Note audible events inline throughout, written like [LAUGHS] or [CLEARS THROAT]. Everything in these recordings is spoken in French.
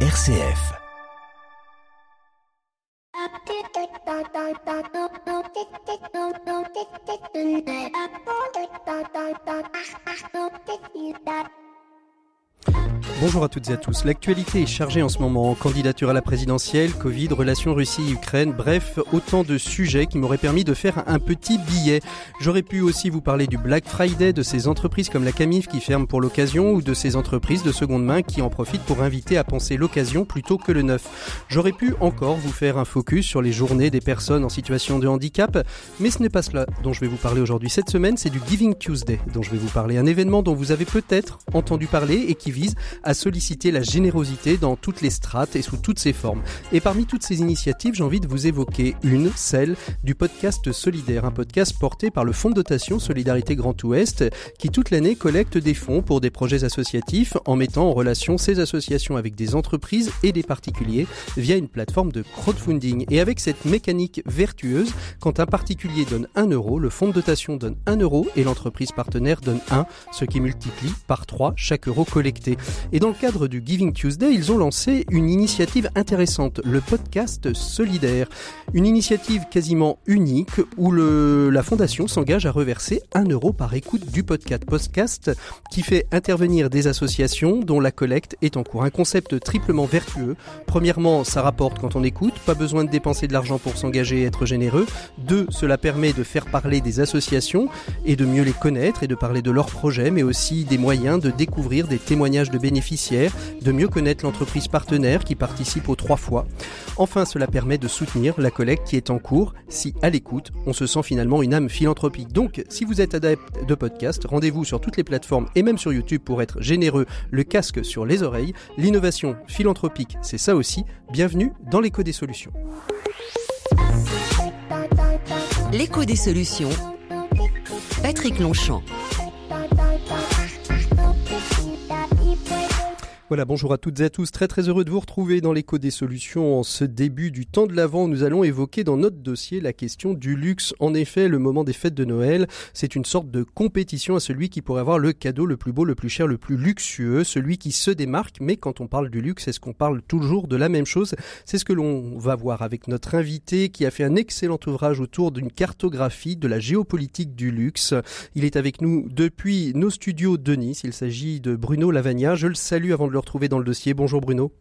RCF. Bonjour à toutes et à tous. L'actualité est chargée en ce moment. Candidature à la présidentielle, Covid, relations Russie-Ukraine, bref, autant de sujets qui m'auraient permis de faire un petit billet. J'aurais pu aussi vous parler du Black Friday, de ces entreprises comme la Camif qui ferment pour l'occasion ou de ces entreprises de seconde main qui en profitent pour inviter à penser l'occasion plutôt que le neuf. J'aurais pu encore vous faire un focus sur les journées des personnes en situation de handicap, mais ce n'est pas cela dont je vais vous parler aujourd'hui. Cette semaine, c'est du Giving Tuesday dont je vais vous parler. Un événement dont vous avez peut-être entendu parler et qui vise à solliciter la générosité dans toutes les strates et sous toutes ses formes. Et parmi toutes ces initiatives, j'ai envie de vous évoquer une, celle du podcast Solidaire, un podcast porté par le Fonds de dotation Solidarité Grand Ouest, qui toute l'année collecte des fonds pour des projets associatifs en mettant en relation ces associations avec des entreprises et des particuliers via une plateforme de crowdfunding. Et avec cette mécanique vertueuse, quand un particulier donne 1 euro, le fonds de dotation donne 1 euro et l'entreprise partenaire donne 1, ce qui multiplie par 3 chaque euro collecté. Et dans le cadre du Giving Tuesday, ils ont lancé une initiative intéressante, le podcast solidaire. Une initiative quasiment unique où la fondation s'engage à reverser 1 euro par écoute du podcast. Podcast qui fait intervenir des associations dont la collecte est en cours. Un concept triplement vertueux. Premièrement, ça rapporte quand on écoute, pas besoin de dépenser de l'argent pour s'engager et être généreux. Deux, cela permet de faire parler des associations et de mieux les connaître et de parler de leurs projets, mais aussi des moyens de découvrir des témoignages de bénéficiaires de mieux connaître l'entreprise partenaire qui participe aux trois fois. Enfin, cela permet de soutenir la collecte qui est en cours si, à l'écoute, on se sent finalement une âme philanthropique. Donc, si vous êtes adepte de podcast, rendez-vous sur toutes les plateformes et même sur YouTube pour être généreux, le casque sur les oreilles. L'innovation philanthropique, c'est ça aussi. Bienvenue dans l'écho des solutions. L'écho des solutions. Patrick Longchamp. Voilà, bonjour à toutes et à tous. Très très heureux de vous retrouver dans l'écho des solutions en ce début du temps de l'Avent. Nous allons évoquer dans notre dossier la question du luxe. En effet, le moment des fêtes de Noël, c'est une sorte de compétition à celui qui pourrait avoir le cadeau le plus beau, le plus cher, le plus luxueux, celui qui se démarque. Mais quand on parle du luxe, est-ce qu'on parle toujours de la même chose? C'est ce que l'on va voir avec notre invité qui a fait un excellent ouvrage autour d'une cartographie de la géopolitique du luxe. Il est avec nous depuis nos studios de Nice. Il s'agit de Bruno Lavagna. Je le salue avant de le retrouver dans le dossier. Bonjour Bruno.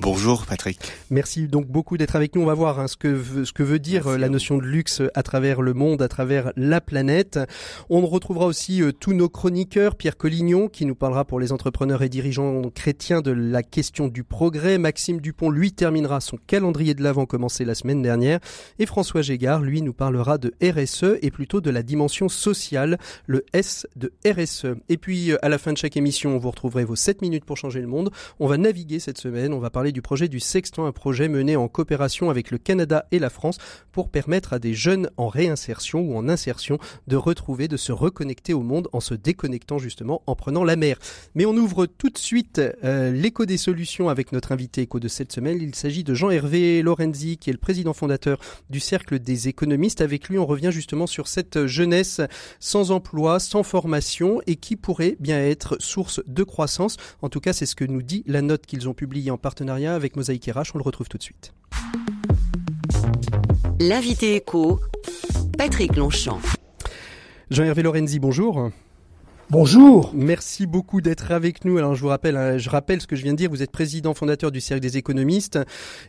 Bonjour Patrick. Merci donc beaucoup d'être avec nous. On va voir hein, ce, que veut, ce que veut dire euh, la notion de luxe à travers le monde, à travers la planète. On retrouvera aussi euh, tous nos chroniqueurs, Pierre Collignon qui nous parlera pour les entrepreneurs et dirigeants chrétiens de la question du progrès. Maxime Dupont, lui, terminera son calendrier de l'Avent commencé la semaine dernière. Et François Gégard, lui, nous parlera de RSE et plutôt de la dimension sociale, le S de RSE. Et puis, euh, à la fin de chaque émission, vous retrouverez vos 7 minutes pour changer le monde. On va naviguer cette semaine on va parler du projet du Sextant, un projet mené en coopération avec le Canada et la France pour permettre à des jeunes en réinsertion ou en insertion de retrouver, de se reconnecter au monde en se déconnectant justement en prenant la mer. Mais on ouvre tout de suite euh, l'écho des solutions avec notre invité écho de cette semaine. Il s'agit de Jean-Hervé Lorenzi qui est le président fondateur du Cercle des économistes. Avec lui, on revient justement sur cette jeunesse sans emploi, sans formation et qui pourrait bien être source de croissance. En tout cas, c'est ce que nous dit la note qu'ils ont publiée en partenariat avec Mosaïque RH. On le retrouve tout de suite. L'invité écho, Patrick Longchamp. Jean-Hervé Lorenzi, bonjour. Bonjour. Merci beaucoup d'être avec nous. Alors je vous rappelle, hein, je rappelle ce que je viens de dire. Vous êtes président fondateur du Cercle des économistes,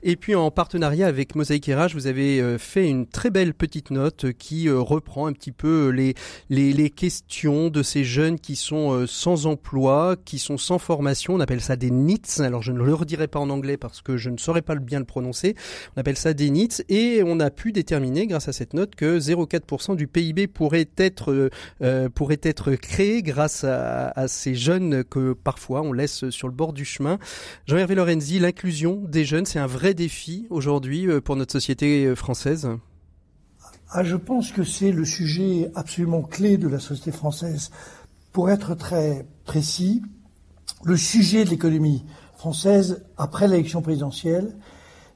et puis en partenariat avec Mosaïque RH, vous avez euh, fait une très belle petite note qui euh, reprend un petit peu les, les, les questions de ces jeunes qui sont euh, sans emploi, qui sont sans formation. On appelle ça des NITS. Alors je ne le redirai pas en anglais parce que je ne saurais pas bien le prononcer. On appelle ça des NITS, et on a pu déterminer grâce à cette note que 0,4% du PIB pourrait être euh, pourrait être créé grâce à, ces jeunes que parfois on laisse sur le bord du chemin. Jean-Hervé Lorenzi, l'inclusion des jeunes, c'est un vrai défi aujourd'hui euh, pour notre société euh, française ah, Je pense que c'est le sujet absolument clé de la société française. Pour être très précis, le sujet de l'économie française après l'élection présidentielle,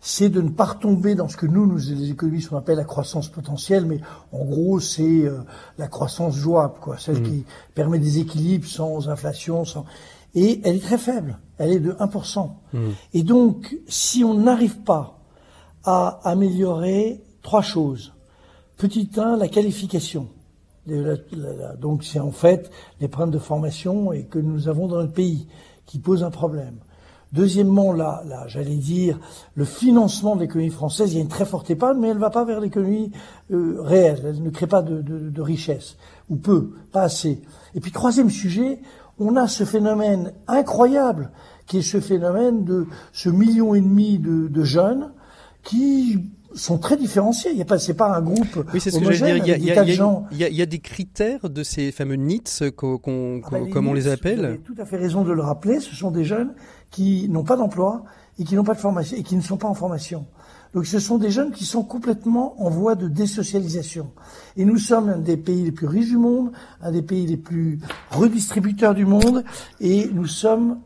c'est de ne pas retomber dans ce que nous, nous les économistes, on appelle la croissance potentielle, mais en gros, c'est euh, la croissance jouable, quoi, celle mmh. qui permet des équilibres sans inflation, sans et elle est très faible. Elle est de 1%. Mmh. Et donc, si on n'arrive pas à améliorer trois choses. Petit 1, la qualification. Donc c'est en fait les problèmes de formation et que nous avons dans notre pays qui posent un problème. Deuxièmement, là, là j'allais dire, le financement de l'économie française, il y a une très forte épargne, mais elle ne va pas vers l'économie euh, réelle. Elle ne crée pas de, de, de, richesse, ou peu, pas assez. Et puis troisième sujet, on a ce phénomène incroyable, qui est ce phénomène de ce million et demi de, de jeunes qui sont très différenciés. Il y a pas, c'est pas un groupe oui, c'est ce que homogène. dire. Il y, a, il y a, il, y a, il y a des critères de ces fameux NITS, qu'on, qu'on, Ah ben, comme on les Vous appelle. avez tout à fait raison de le rappeler. Ce sont des jeunes qui n'ont pas d'emploi et qui n'ont pas de formation et qui ne sont pas en formation. Donc ce sont des jeunes qui sont complètement en voie de désocialisation. Et nous sommes un des pays les plus riches du monde, un des pays les plus redistributeurs du monde, et nous sommes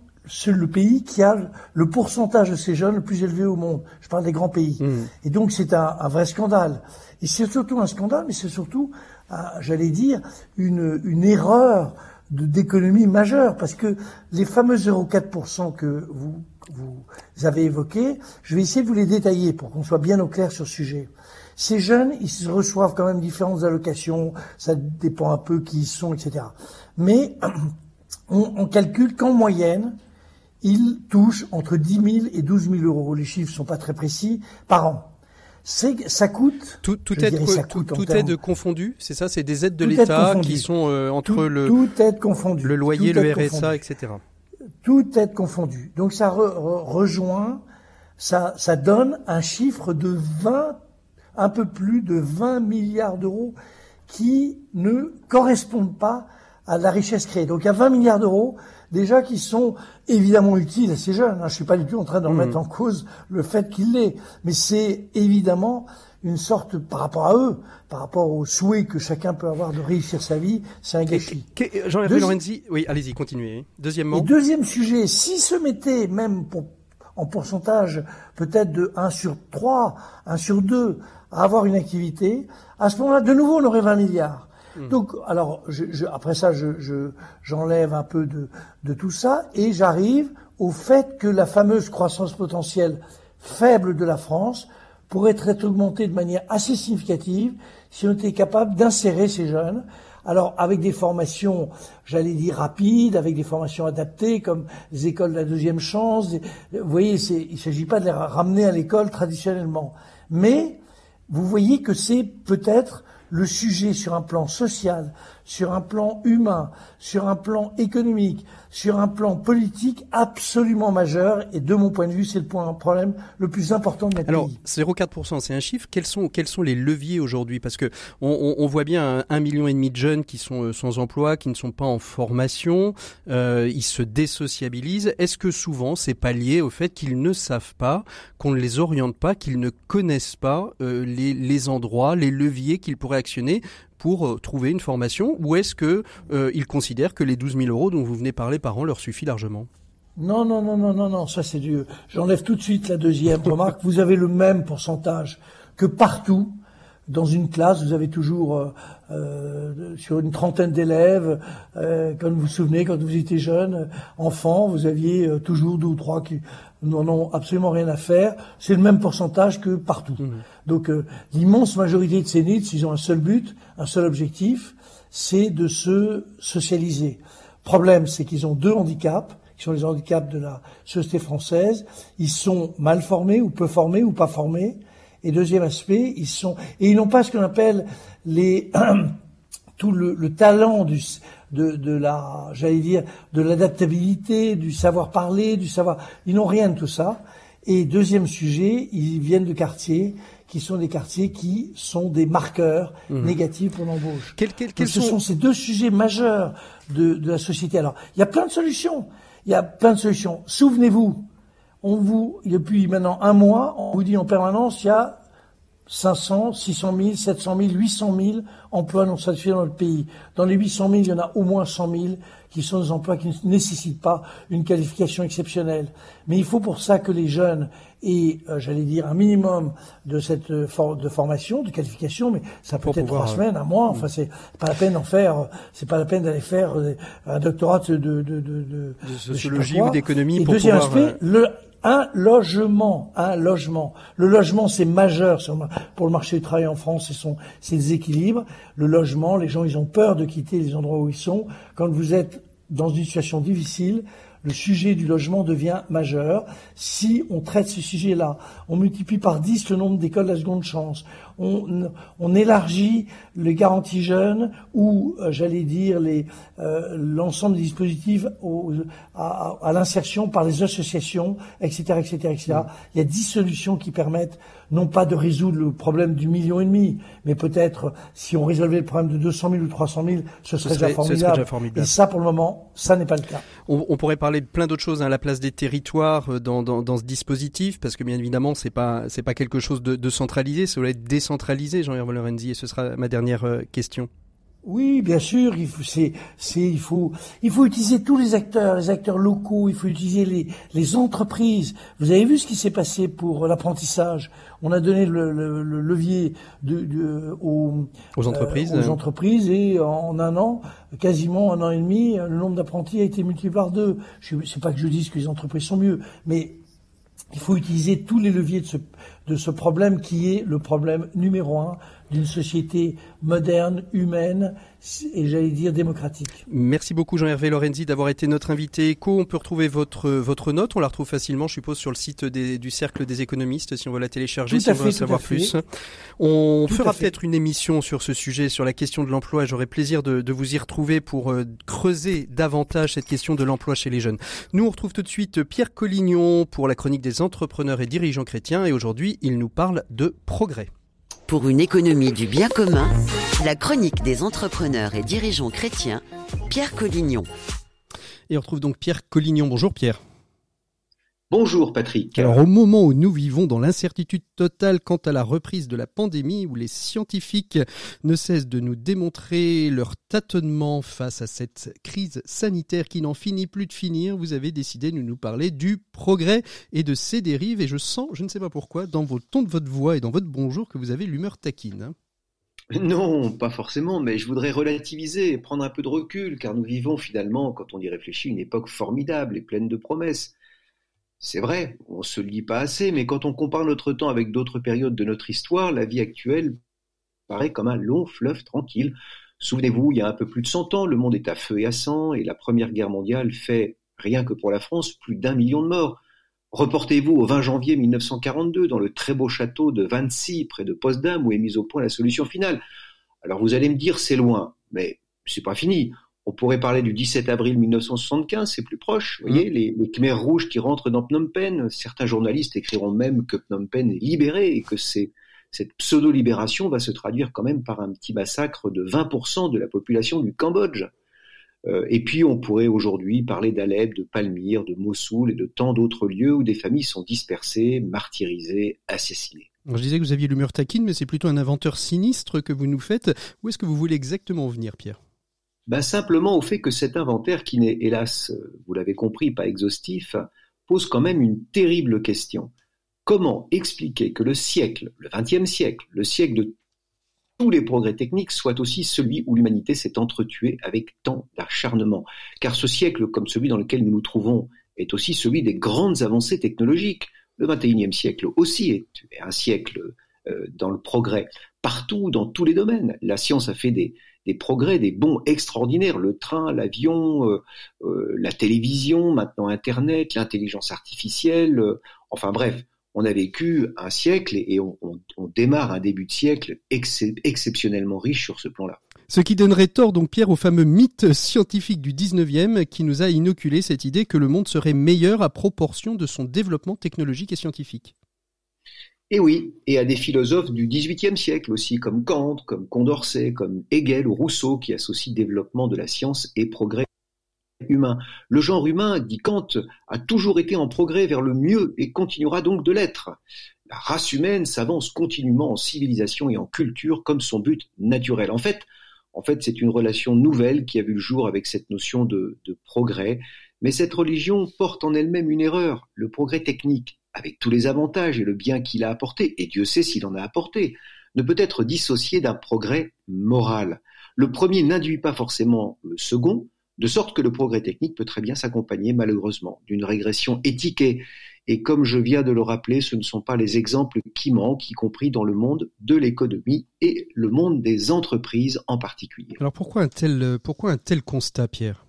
le pays qui a le pourcentage de ces jeunes le plus élevé au monde. Je parle des grands pays. Mmh. Et donc c'est un, un, vrai scandale. Et c'est surtout un scandale, mais c'est surtout, j'allais dire, une, une erreur d'économie majeure, parce que les fameux 0,4% que vous, vous avez évoqués, je vais essayer de vous les détailler pour qu'on soit bien au clair sur ce sujet. Ces jeunes, ils reçoivent quand même différentes allocations, ça dépend un peu qui ils sont, etc. Mais [CLEARS THROAT] on, on calcule qu'en moyenne, ils touchent entre 10 000 et 12 000 euros. Les chiffres sont pas très précis par an. Ça coûte. Tout, tout aide, dirais tout, tout confondu, c'est ça, c'est des aides de l'État qui sont euh, entre le, loyer, le RSA, confondu. etc. Tout aide confondu. Donc ça re- re- rejoint, ça, ça donne un chiffre de 20, un peu plus de 20 milliards d'euros qui ne correspondent pas à la richesse créée. Donc il y a 20 milliards d'euros déjà qui sont évidemment utiles à ces jeunes. hein. Je suis pas du tout en train de remettre en cause le fait qu'il l'est, mais c'est évidemment une sorte par rapport à eux, par rapport aux souhaits que chacun peut avoir de réussir sa vie, c'est un gâchis. Jean-Hervé Deuxi- Lorenzi, oui, allez-y, continuez. Deuxièmement, Et deuxième sujet, si se mettait même pour, en pourcentage peut-être de 1 sur 3, 1 sur 2 à avoir une activité, à ce moment-là, de nouveau, on aurait 20 milliards. Donc, alors, après ça, je, je- j'enlève un peu de, de tout ça et j'arrive au fait que la fameuse croissance potentielle faible de la France pourrait être augmentée de manière assez significative si on était capable d'insérer ces jeunes alors avec des formations, j'allais dire rapides, avec des formations adaptées comme les écoles de la deuxième chance. Vous voyez, il ne s'agit pas de les ramener à l'école traditionnellement. Mais vous voyez que c'est peut-être le sujet sur un plan social, sur un plan humain, sur un plan économique, sur un plan politique absolument majeur. Et de mon point de vue, c'est le point, problème le plus important de notre Alors, pays. 0,4%, c'est un chiffre. Quels sont, quels sont les leviers aujourd'hui? Parce que on, on, on voit bien un, un million et demi de jeunes qui sont euh, sans emploi, qui ne sont pas en formation, euh, ils se désociabilisent. Est-ce que souvent c'est pas lié au fait qu'ils ne savent pas, qu'on ne les oriente pas, qu'ils ne connaissent pas euh, les, les endroits, les leviers qu'ils pourraient actionner pour euh, trouver une formation Ou est-ce que euh, ils considèrent que les 12 000 euros dont vous venez parler par an leur suffit largement? Non, non, non, non, non, non, ça c'est du. J'enlève tout de suite la deuxième [LAUGHS] remarque. Vous avez le même pourcentage que partout. Dans une classe, vous avez toujours euh, euh, sur une trentaine d'élèves. Euh, quand vous vous souvenez, quand vous étiez jeune, enfant, vous aviez toujours deux ou trois qui n'en ont absolument rien à faire. C'est le même pourcentage que partout. Donc euh, l'immense majorité de ces NITS, ils ont un seul but, un seul objectif, c'est de se socialiser. Problème, c'est qu'ils ont deux handicaps, qui sont les handicaps de la société française. Ils sont mal formés ou peu formés ou pas formés. Et deuxième aspect, ils sont et ils n'ont pas ce qu'on appelle les [CLEARS THROAT] tout le, le talent du, de, de la, j'allais dire, de l'adaptabilité, du savoir parler, du savoir. Ils n'ont rien de tout ça. Et deuxième sujet, ils viennent de quartiers qui sont des quartiers qui sont des marqueurs négatifs pour l'embauche. Quels- quels- Donc quels ce sont- sont ces deux sujets majeurs de, de la société. Alors, il y a plein de solutions. Il y a plein de solutions. Souvenez-vous, on vous, depuis maintenant un mois, on vous dit en permanence, il y a 500, 600 000, 700 000, 800 000 emplois non satisfaits dans le pays. Dans les 800 000, il y en a au moins 100 000 qui sont des emplois qui ne nécessitent pas une qualification exceptionnelle. Mais il faut pour ça que les jeunes aient, euh, j'allais dire, un minimum de cette euh, de formation, de qualification, mais ça peut être trois semaines, un mois. Enfin, c'est pas la peine d'en faire. C'est pas la peine d'aller faire un doctorat de de de, de, de sociologie ou d'économie pour deuxième pouvoir. Aspect, le, un logement, un logement. Le logement, c'est majeur pour le marché du travail en France, c'est des équilibres. Le logement, les gens, ils ont peur de quitter les endroits où ils sont. Quand vous êtes dans une situation difficile, le sujet du logement devient majeur. Si on traite ce sujet-là, on multiplie par 10 le nombre d'écoles la seconde chance, on, on élargit les garanties jeunes ou, euh, j'allais dire, euh, l'ensemble des dispositifs à, à, l'insertion par les associations, etc., etc., etc. Il y a 10 solutions qui permettent non pas de résoudre le problème du million et demi, mais peut-être si on résolvait le problème de 200 000 ou 300 000, ce serait, déjà, formidable. Et ça, pour le moment, ça n'est pas le cas. On, on pourrait parler de plein d'autres choses, hein, la place des territoires euh, dans, dans, dans, ce dispositif, parce que bien évidemment, c'est pas c'est pas quelque chose de, de centralisé, ça doit être décentralisé, Jean-Hervé Lorenzi, et ce sera ma dernière euh, question. Oui, bien sûr, il faut, c'est, c'est, il faut, il faut utiliser tous les acteurs, les acteurs locaux, il faut utiliser les, les entreprises. Vous avez vu ce qui s'est passé pour l'apprentissage? On a donné le, le, le levier de, de, aux, aux, entreprises, euh, aux entreprises et en un an, quasiment un an et demi, le nombre d'apprentis a été multiplié par deux. Je sais pas que je dise que les entreprises sont mieux, mais il faut utiliser tous les leviers de ce, de ce problème qui est le problème numéro un d'une société moderne, humaine et j'allais dire démocratique. Merci beaucoup Jean-Hervé Lorenzi d'avoir été notre invité éco. On peut retrouver votre, votre note, on la retrouve facilement je suppose sur le site du Cercle des économistes si on veut la télécharger, si on veut en savoir plus. On fera peut-être une émission sur ce sujet, sur la question de l'emploi. J'aurai plaisir de, de, vous y retrouver pour euh, creuser davantage cette question de l'emploi chez les jeunes. Nous on retrouve tout de suite Pierre Collignon pour la chronique des entrepreneurs et dirigeants chrétiens et aujourd'hui il nous parle de progrès. Pour une économie du bien commun, la chronique des entrepreneurs et dirigeants chrétiens, Pierre Collignon. Et on retrouve donc Pierre Collignon. Bonjour Pierre. Bonjour Patrick. Alors au moment où nous vivons dans l'incertitude totale quant à la reprise de la pandémie, où les scientifiques ne cessent de nous démontrer leur tâtonnement face à cette crise sanitaire qui n'en finit plus de finir, vous avez décidé de nous parler du progrès et de ses dérives. Et je sens, je ne sais pas pourquoi, dans vos tons de votre voix et dans votre bonjour que vous avez l'humeur taquine. Non, pas forcément, mais je voudrais relativiser et prendre un peu de recul, car nous vivons finalement, quand on y réfléchit, une époque formidable et pleine de promesses. C'est vrai, on se lit pas assez, mais quand on compare notre temps avec d'autres périodes de notre histoire, la vie actuelle paraît comme un long fleuve tranquille. Souvenez-vous, il y a un peu plus de 100 ans, le monde est à feu et à sang, et la Première Guerre mondiale fait, rien que pour la France, plus d'un million de morts. Reportez-vous au 20 janvier 1942, dans le très beau château de Vancy, près de Potsdam, où est mise au point la solution finale. Alors vous allez me dire, c'est loin, mais c'est pas fini. On pourrait parler du 17 avril 1975, c'est plus proche. Vous voyez, mmh. les, les Khmers rouges qui rentrent dans Phnom Penh. Certains journalistes écriront même que Phnom Penh est libéré et que c'est cette pseudo-libération va se traduire quand même par un petit massacre de 20% de la population du Cambodge. Euh, et puis on pourrait aujourd'hui parler d'Alep, de Palmyre, de Mossoul et de tant d'autres lieux où des familles sont dispersées, martyrisées, assassinées. je disais que vous aviez l'humeur taquine, mais c'est plutôt un inventeur sinistre que vous nous faites. Où est-ce que vous voulez exactement venir, Pierre? Ben Simplement au fait que cet inventaire, qui n'est hélas, vous l'avez compris, pas exhaustif, pose quand même une terrible question. Comment expliquer que le siècle, le XXe siècle, le siècle de tous les progrès techniques soit aussi celui où l'humanité s'est entretuée avec tant d'acharnement? Car ce siècle, comme celui dans lequel nous nous trouvons, est aussi celui des grandes avancées technologiques. Le XXIe siècle aussi est un siècle euh, dans le progrès, partout, dans tous les domaines. La science a fait des, des progrès, des bons extraordinaires. Le train, l'avion, euh, euh, la télévision, maintenant Internet, l'intelligence artificielle. Euh, enfin bref, on a vécu un siècle et on, démarre un début de siècle exceptionnellement riche sur ce plan-là. Ce qui donnerait tort donc Pierre au fameux mythe scientifique du 19e qui nous a inoculé cette idée que le monde serait meilleur à proportion de son développement technologique et scientifique. Et oui, et à des philosophes du XVIIIe siècle aussi, comme Kant, comme Condorcet, comme Hegel ou Rousseau, qui associent développement de la science et progrès humain. Le genre humain, dit Kant, a toujours été en progrès vers le mieux et continuera donc de l'être. La race humaine s'avance continuellement en civilisation et en culture comme son but naturel. En fait, en fait, c'est une relation nouvelle qui a vu le jour avec cette notion de progrès. Mais cette religion porte en elle-même une erreur. Le progrès technique, avec tous les avantages et le bien qu'il a apporté, et Dieu sait s'il en a apporté, ne peut être dissocié d'un progrès moral. Le premier n'induit pas forcément le second, de sorte que le progrès technique peut très bien s'accompagner malheureusement d'une régression éthique et, comme je viens de le rappeler, ce ne sont pas les exemples qui manquent, y compris dans le monde de l'économie et le monde des entreprises en particulier. Alors pourquoi un tel, pourquoi un tel constat, Pierre?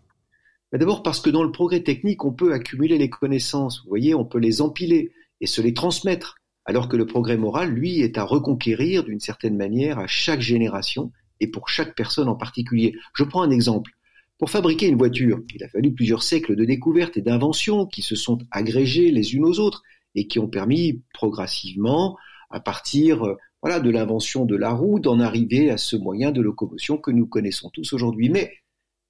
D'abord parce que dans le progrès technique, on peut accumuler les connaissances, vous voyez, on peut les empiler et se les transmettre, alors que le progrès moral, lui, est à reconquérir d'une certaine manière à chaque génération et pour chaque personne en particulier. Je prends un exemple. Pour fabriquer une voiture, il a fallu plusieurs siècles de découvertes et d'inventions qui se sont agrégées les unes aux autres et qui ont permis progressivement, à partir voilà, de l'invention de la roue, d'en arriver à ce moyen de locomotion que nous connaissons tous aujourd'hui. Mais,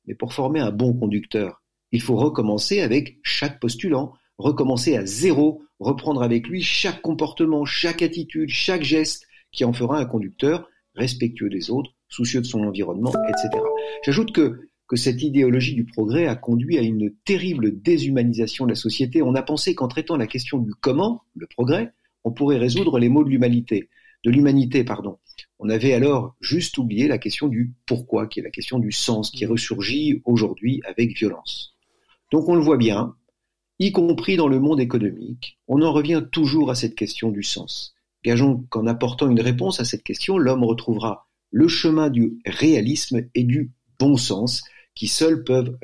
mais pour former un bon conducteur, il faut recommencer avec chaque postulant, recommencer à zéro, reprendre avec lui chaque comportement, chaque attitude, chaque geste qui en fera un conducteur respectueux des autres, soucieux de son environnement, etc. J'ajoute que que cette idéologie du progrès a conduit à une terrible déshumanisation de la société. On a pensé qu'en traitant la question du comment, le progrès, on pourrait résoudre les maux de l'humanité, de l'humanité, pardon. On avait alors juste oublié la question du pourquoi, qui est la question du sens, qui ressurgit aujourd'hui avec violence. Donc on le voit bien, y compris dans le monde économique, on en revient toujours à cette question du sens. Gageons qu'en apportant une réponse à cette question, l'homme retrouvera le chemin du réalisme et du bon sens, qui seuls peuvent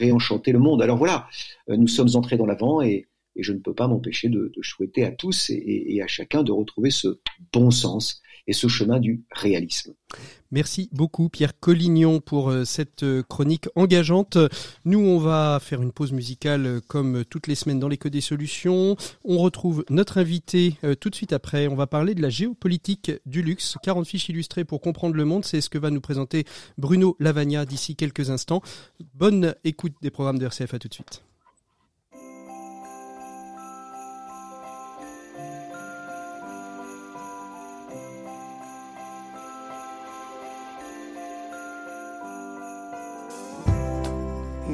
réenchanter le monde. Alors voilà, euh, nous sommes entrés dans l'avant et, je ne peux pas m'empêcher de, souhaiter à tous et, à chacun de retrouver ce bon sens et ce chemin du réalisme. Merci beaucoup Pierre Collignon pour euh, cette euh, chronique engageante. Nous, on va faire une pause musicale euh, comme toutes les semaines dans l'écho des solutions. On retrouve notre invité tout de suite après. On va parler de la géopolitique du luxe. 40 fiches illustrées pour comprendre le monde. C'est ce que va nous présenter Bruno Lavagna d'ici quelques instants. Bonne écoute des programmes de RCF. À tout de suite.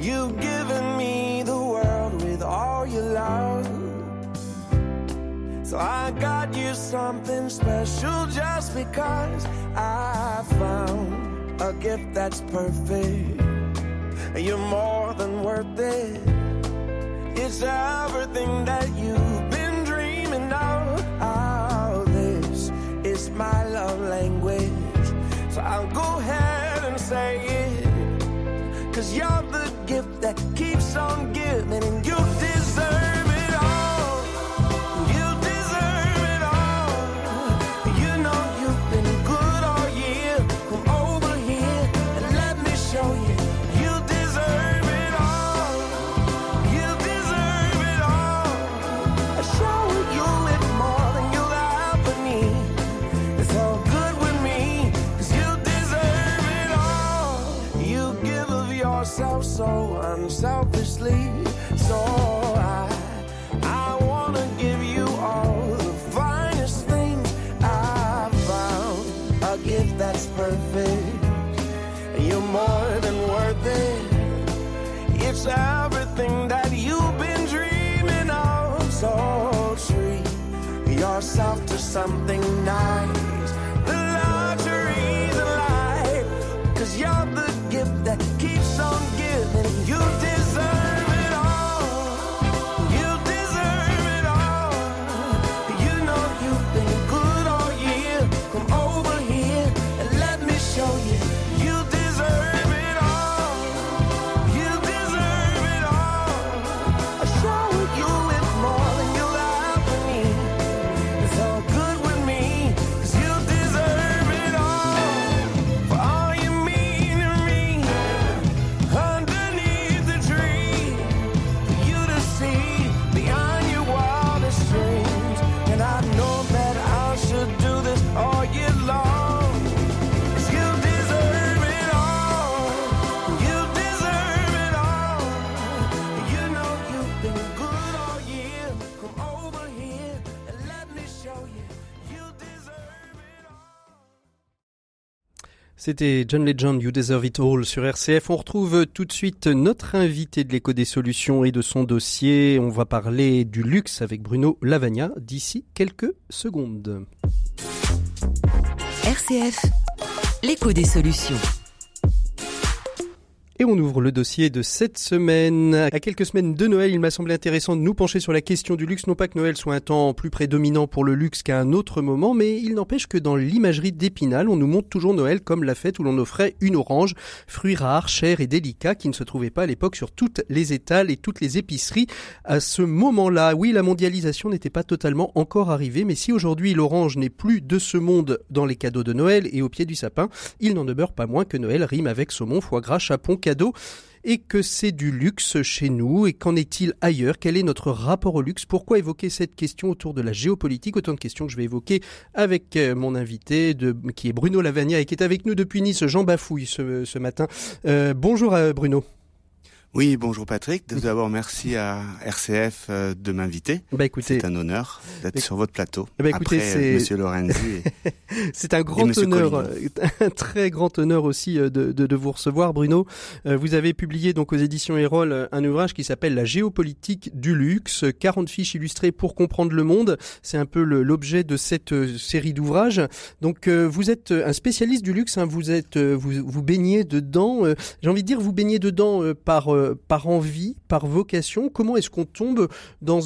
You've given me the world with all your love. So I got you something special just because I found a gift that's perfect. You're more than worth it. It's everything that you've been dreaming of. Oh, this is my love language. So I'll go ahead and say it. Cause you're on giving, and you deserve. if that's perfect. You're more than worth it. It's everything that you've been dreaming of. So treat yourself to something nice. C'était John Legend, You Deserve It All sur RCF. On retrouve tout de suite notre invité de l'écho des solutions et de son dossier. On va parler du luxe avec Bruno Lavagna d'ici quelques secondes. RCF, l'écho des solutions. Et on ouvre le dossier de cette semaine. À quelques semaines de Noël, il m'a semblé intéressant de nous pencher sur la question du luxe. Non pas que Noël soit un temps plus prédominant pour le luxe qu'à un autre moment, mais il n'empêche que dans l'imagerie d'Épinal, on nous montre toujours Noël comme la fête où l'on offrait une orange, fruit rare, cher et délicat, qui ne se trouvait pas à l'époque sur toutes les étals et toutes les épiceries. À ce moment-là, oui, la mondialisation n'était pas totalement encore arrivée, mais si aujourd'hui l'orange n'est plus de ce monde dans les cadeaux de Noël et au pied du sapin, il n'en demeure pas moins que Noël rime avec saumon, foie gras, chapon, et que c'est du luxe chez nous et qu'en est-il ailleurs? Quel est notre rapport au luxe? Pourquoi évoquer cette question autour de la géopolitique? Autant de questions que je vais évoquer avec euh, mon invité qui est Bruno Lavagna et qui est avec nous depuis Nice, Jean Bafouille ce, matin. Euh, bonjour euh, Bruno. Oui, bonjour Patrick. D'abord, merci à RCF euh, de m'inviter. Bah c'est un honneur d'être sur votre plateau. Bah écoutez, après euh, Monsieur Lorenzi. [LAUGHS] c'est un grand honneur, euh, un [LAUGHS] très grand honneur aussi de, de, de, vous recevoir, Bruno. Vous avez publié donc aux éditions Erol un ouvrage qui s'appelle La géopolitique du luxe, 40 fiches illustrées pour comprendre le monde. C'est un peu l'objet de cette série d'ouvrages. Donc, vous êtes un spécialiste du luxe. Hein. Vous êtes, vous, vous baignez dedans. J'ai envie de dire, vous baignez dedans par euh, par envie, par vocation Comment est-ce qu'on tombe dans,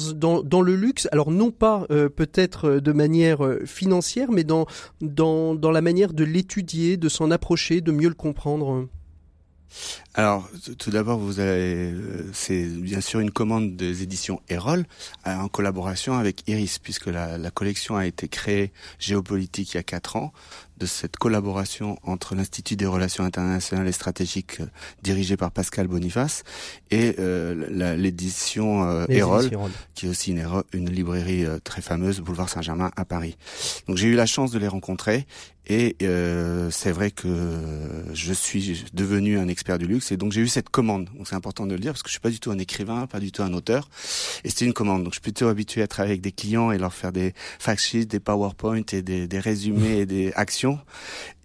le luxe? Alors non pas euh, peut-être euh, de manière financière, mais dans la manière de l'étudier, de s'en approcher, de mieux le comprendre. Alors, tout d'abord, vous avez, c'est bien sûr une commande des éditions Erol en collaboration avec Iris, puisque la, la, collection a été créée géopolitique il y a quatre ans de cette collaboration entre l'Institut des relations internationales et stratégiques euh, dirigé par Pascal Boniface et euh, l'édition euh, Erol, qui est aussi une, une librairie euh, très fameuse, boulevard Saint-Germain à Paris. Donc j'ai eu la chance de les rencontrer et euh, c'est vrai que je suis devenu un expert du luxe et donc j'ai eu cette commande. Donc c'est important de le dire parce que je suis pas du tout un écrivain, pas du tout un auteur. Et c'était une commande. Donc je suis plutôt habitué à travailler avec des clients et leur faire des fact sheets, des PowerPoint et des, des résumés et des actions.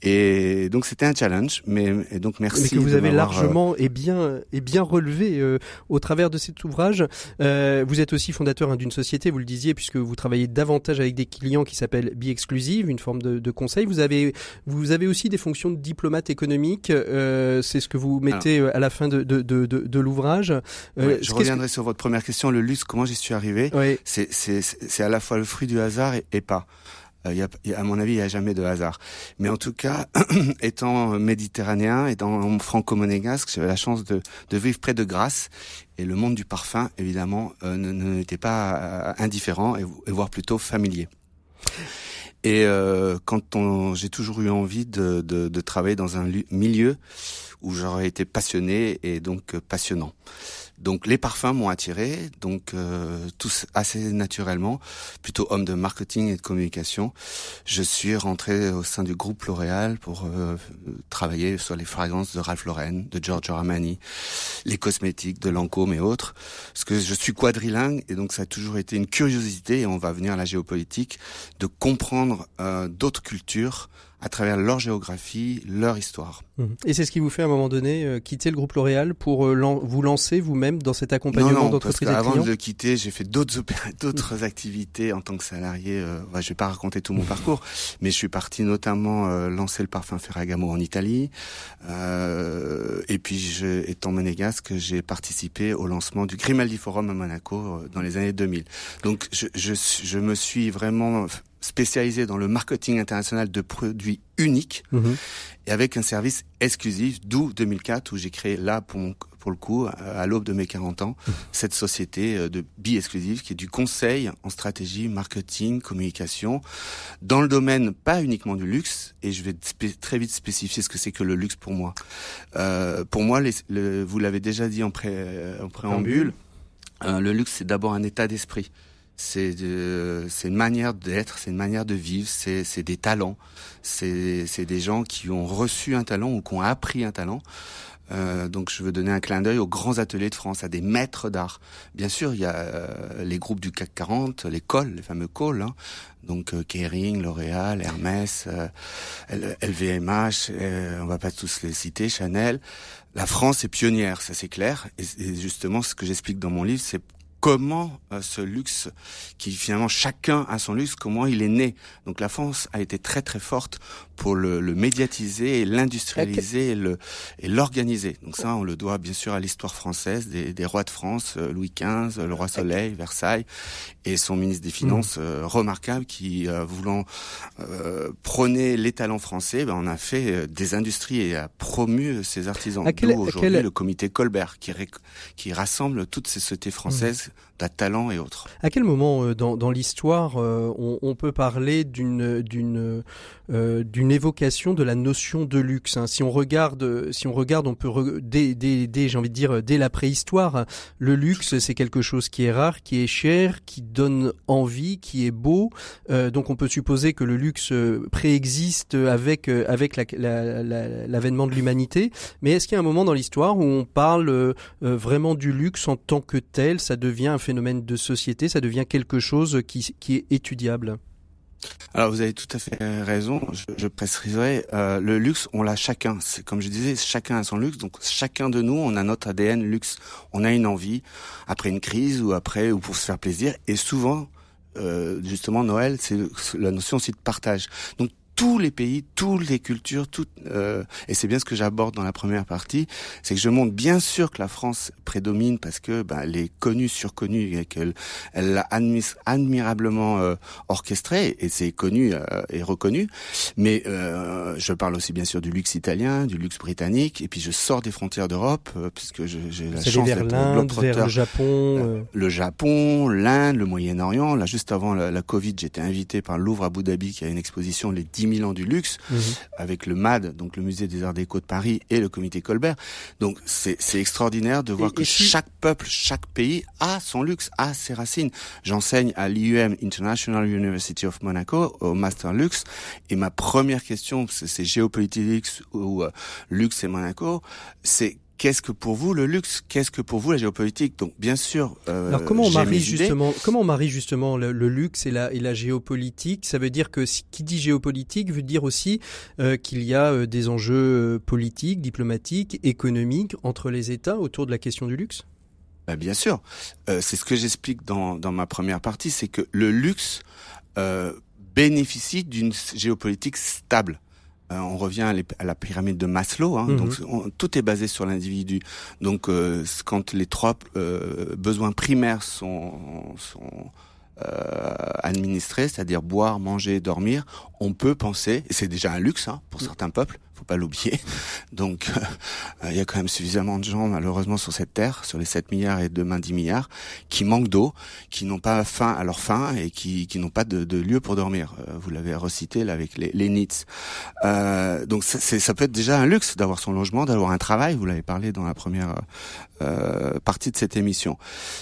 Et donc c'était un challenge, mais et donc merci. Mais que vous avez largement et bien et bien relevé euh, au travers de cet ouvrage. Euh, vous êtes aussi fondateur hein, d'une société, vous le disiez, puisque vous travaillez davantage avec des clients qui s'appellent Be Exclusive, une forme de, de, conseil. Vous avez vous avez aussi des fonctions de diplomate économique. Euh, c'est ce que vous mettez à la fin de de, de, de l'ouvrage. Je reviendrai sur votre première question, le luxe. Comment j'y suis arrivé oui. C'est à la fois le fruit du hasard et, et pas. Euh, y a, à mon avis, il n'y a jamais de hasard. Mais en tout cas, [CLEARS THROAT] étant méditerranéen, étant franco-monégasque, j'avais la chance de, de, vivre près de Grasse. Et le monde du parfum, évidemment, euh, n'était pas euh, indifférent, et, voire plutôt familier. Et euh, quand j'ai toujours eu envie de, de, de travailler dans un milieu où j'aurais été passionné et donc passionnant. Donc les parfums m'ont attiré, donc euh, tous assez naturellement, plutôt homme de marketing et de communication. Je suis rentré au sein du groupe L'Oréal pour euh, travailler sur les fragrances de Ralph Lauren, de Giorgio Armani, les cosmétiques de Lancôme et autres. Parce que je suis quadrilingue et donc ça a toujours été une curiosité, et on va venir à la géopolitique, de comprendre euh, d'autres cultures à travers leur géographie, leur histoire. Mhm. Et c'est ce qui vous fait à un moment donné euh, quitter le groupe L'Oréal pour euh, vous lancer vous-même dans cet accompagnement d'entreprise Avant de le quitter, j'ai fait d'autres [LAUGHS] d'autres mhm. activités en tant que salarié. Euh, ouais, je vais pas raconter tout mon parcours, mais je suis parti notamment lancer le parfum Ferragamo en Italie. et puis, je, étant monégasque, j'ai participé au lancement du Grimaldi Forum à Monaco dans les années 2000. Donc, je, je, je me suis vraiment spécialisé dans le marketing international de produits uniques mhm. et avec un service exclusif, d'où 2004 où j'ai créé là pour, pour le coup à l'aube de mes 40 ans mhm. cette société euh, de bi exclusive qui est du conseil en stratégie, marketing, communication dans le domaine pas uniquement du luxe et je vais très vite spécifier ce que c'est que le luxe pour moi. Euh, pour moi, les, le, vous l'avez déjà dit en, pré, en préambule, euh, le luxe c'est d'abord un état d'esprit c'est une manière d'être, c'est une manière de vivre, c'est des talents, c'est des gens qui ont reçu un talent ou qui ont appris un talent. Euh, donc je veux donner un clin d'œil aux grands ateliers de France, à des maîtres d'art. Bien sûr, il y a euh, les groupes du CAC 40, les cols, les fameux cols, hein. donc euh, Kering, L'Oréal, Hermès, LVMH, on va pas tous les citer, Chanel. La France est pionnière, ça c'est clair. et justement, ce que j'explique dans mon livre, c'est comment euh, ce luxe, qui finalement chacun a son luxe, comment il est né. Donc la France a été très très forte pour le, le médiatiser, l'industrialiser et l'organiser. Donc ça, on le doit bien sûr à l'histoire française des, des, rois de France, euh, Louis XV, le roi Soleil, Versailles, et son ministre des Finances mmh. euh, remarquable qui, voulant prôner les talents français, ben, on a fait des industries et a promu ces artisans. D'où aujourd'hui le comité Colbert qui, qui rassemble toutes ces sociétés françaises de talent et autres. À quel moment euh, dans, l'histoire euh, on, peut parler d'une d'une euh, d'une évocation de la notion de luxe hein? Si on regarde, si on regarde, on peut dès, dès, dès j'ai envie de dire dès la préhistoire, le luxe c'est quelque chose qui est rare, qui est cher, qui donne envie, qui est beau. Donc on peut supposer que le luxe préexiste avec avec l'avènement la, de l'humanité. Mais est-ce qu'il y a un moment dans l'histoire où on parle vraiment du luxe en tant que tel? Ça devient un phénomène de société, ça devient quelque chose qui, est étudiable. Alors vous avez tout à fait raison. Je, je préciserai euh, le luxe, on l'a chacun. Comme je disais, chacun a son luxe. Donc chacun de nous, on a notre ADN luxe. On a une envie après une crise ou après ou pour se faire plaisir. Et souvent, euh, justement, Noël, c'est la notion aussi de partage. Donc tous les pays, toutes les cultures, toutes, euh, et c'est bien ce que j'aborde dans la première partie, c'est que je montre bien sûr que la France prédomine parce que ben, elle est connue, surconnue et qu'elle elle l'a admirablement euh, orchestrée et c'est connu euh, et reconnu. Mais euh, je parle aussi bien sûr du luxe italien, du luxe britannique, et puis je sors des frontières d'Europe euh, puisque j'ai la chance d'être l'Inde, vers le Japon, le Japon, l'Inde, le Moyen-Orient. Là, juste avant la, la Covid, j'étais invité par Louvre Abu Dhabi qui a une exposition les 10 ans du luxe, mhm. avec le MAD, donc le Musée des Arts Déco de Paris, et le Comité Colbert. Donc c'est extraordinaire de voir que chaque peuple, chaque pays a son luxe, a ses racines. J'enseigne à l'IUM, International University of Monaco, au Master Luxe, et ma première question, c'est géopolitique ou euh, luxe et Monaco, c'est qu'est-ce que pour vous le luxe? Qu'est-ce que pour vous la géopolitique? Donc bien sûr. Euh, Alors comment on marie justement Comment on marie justement le, luxe et la, et la géopolitique? Ça veut dire que qui dit géopolitique veut dire aussi euh, qu'il y a euh, des enjeux politiques, diplomatiques, économiques entre les États autour de la question du luxe? Bah, bien sûr, c'est ce que j'explique dans, dans ma première partie, c'est que le luxe bénéficie d'une géopolitique stable. Euh, on revient à, la pyramide de Maslow. Hein, Donc mhm. tout est basé sur l'individu. Donc euh, quand les trois euh, besoins primaires sont, sont administrés, c'est-à-dire boire, manger, dormir, on peut penser, et c'est déjà un luxe hein, pour mm. certains peuples, faut pas l'oublier. [LAUGHS] Donc, euh, il y a quand même suffisamment de gens, malheureusement, sur cette terre, sur les 7 milliards et demain 10 milliards, qui manquent d'eau, qui n'ont pas faim à leur faim et qui, qui n'ont pas de, de, lieu pour dormir. Euh, vous l'avez recité là avec les, les NITS. Euh, donc, ça peut être déjà un luxe d'avoir son logement, d'avoir un travail. Vous l'avez parlé dans la première euh, partie de cette émission.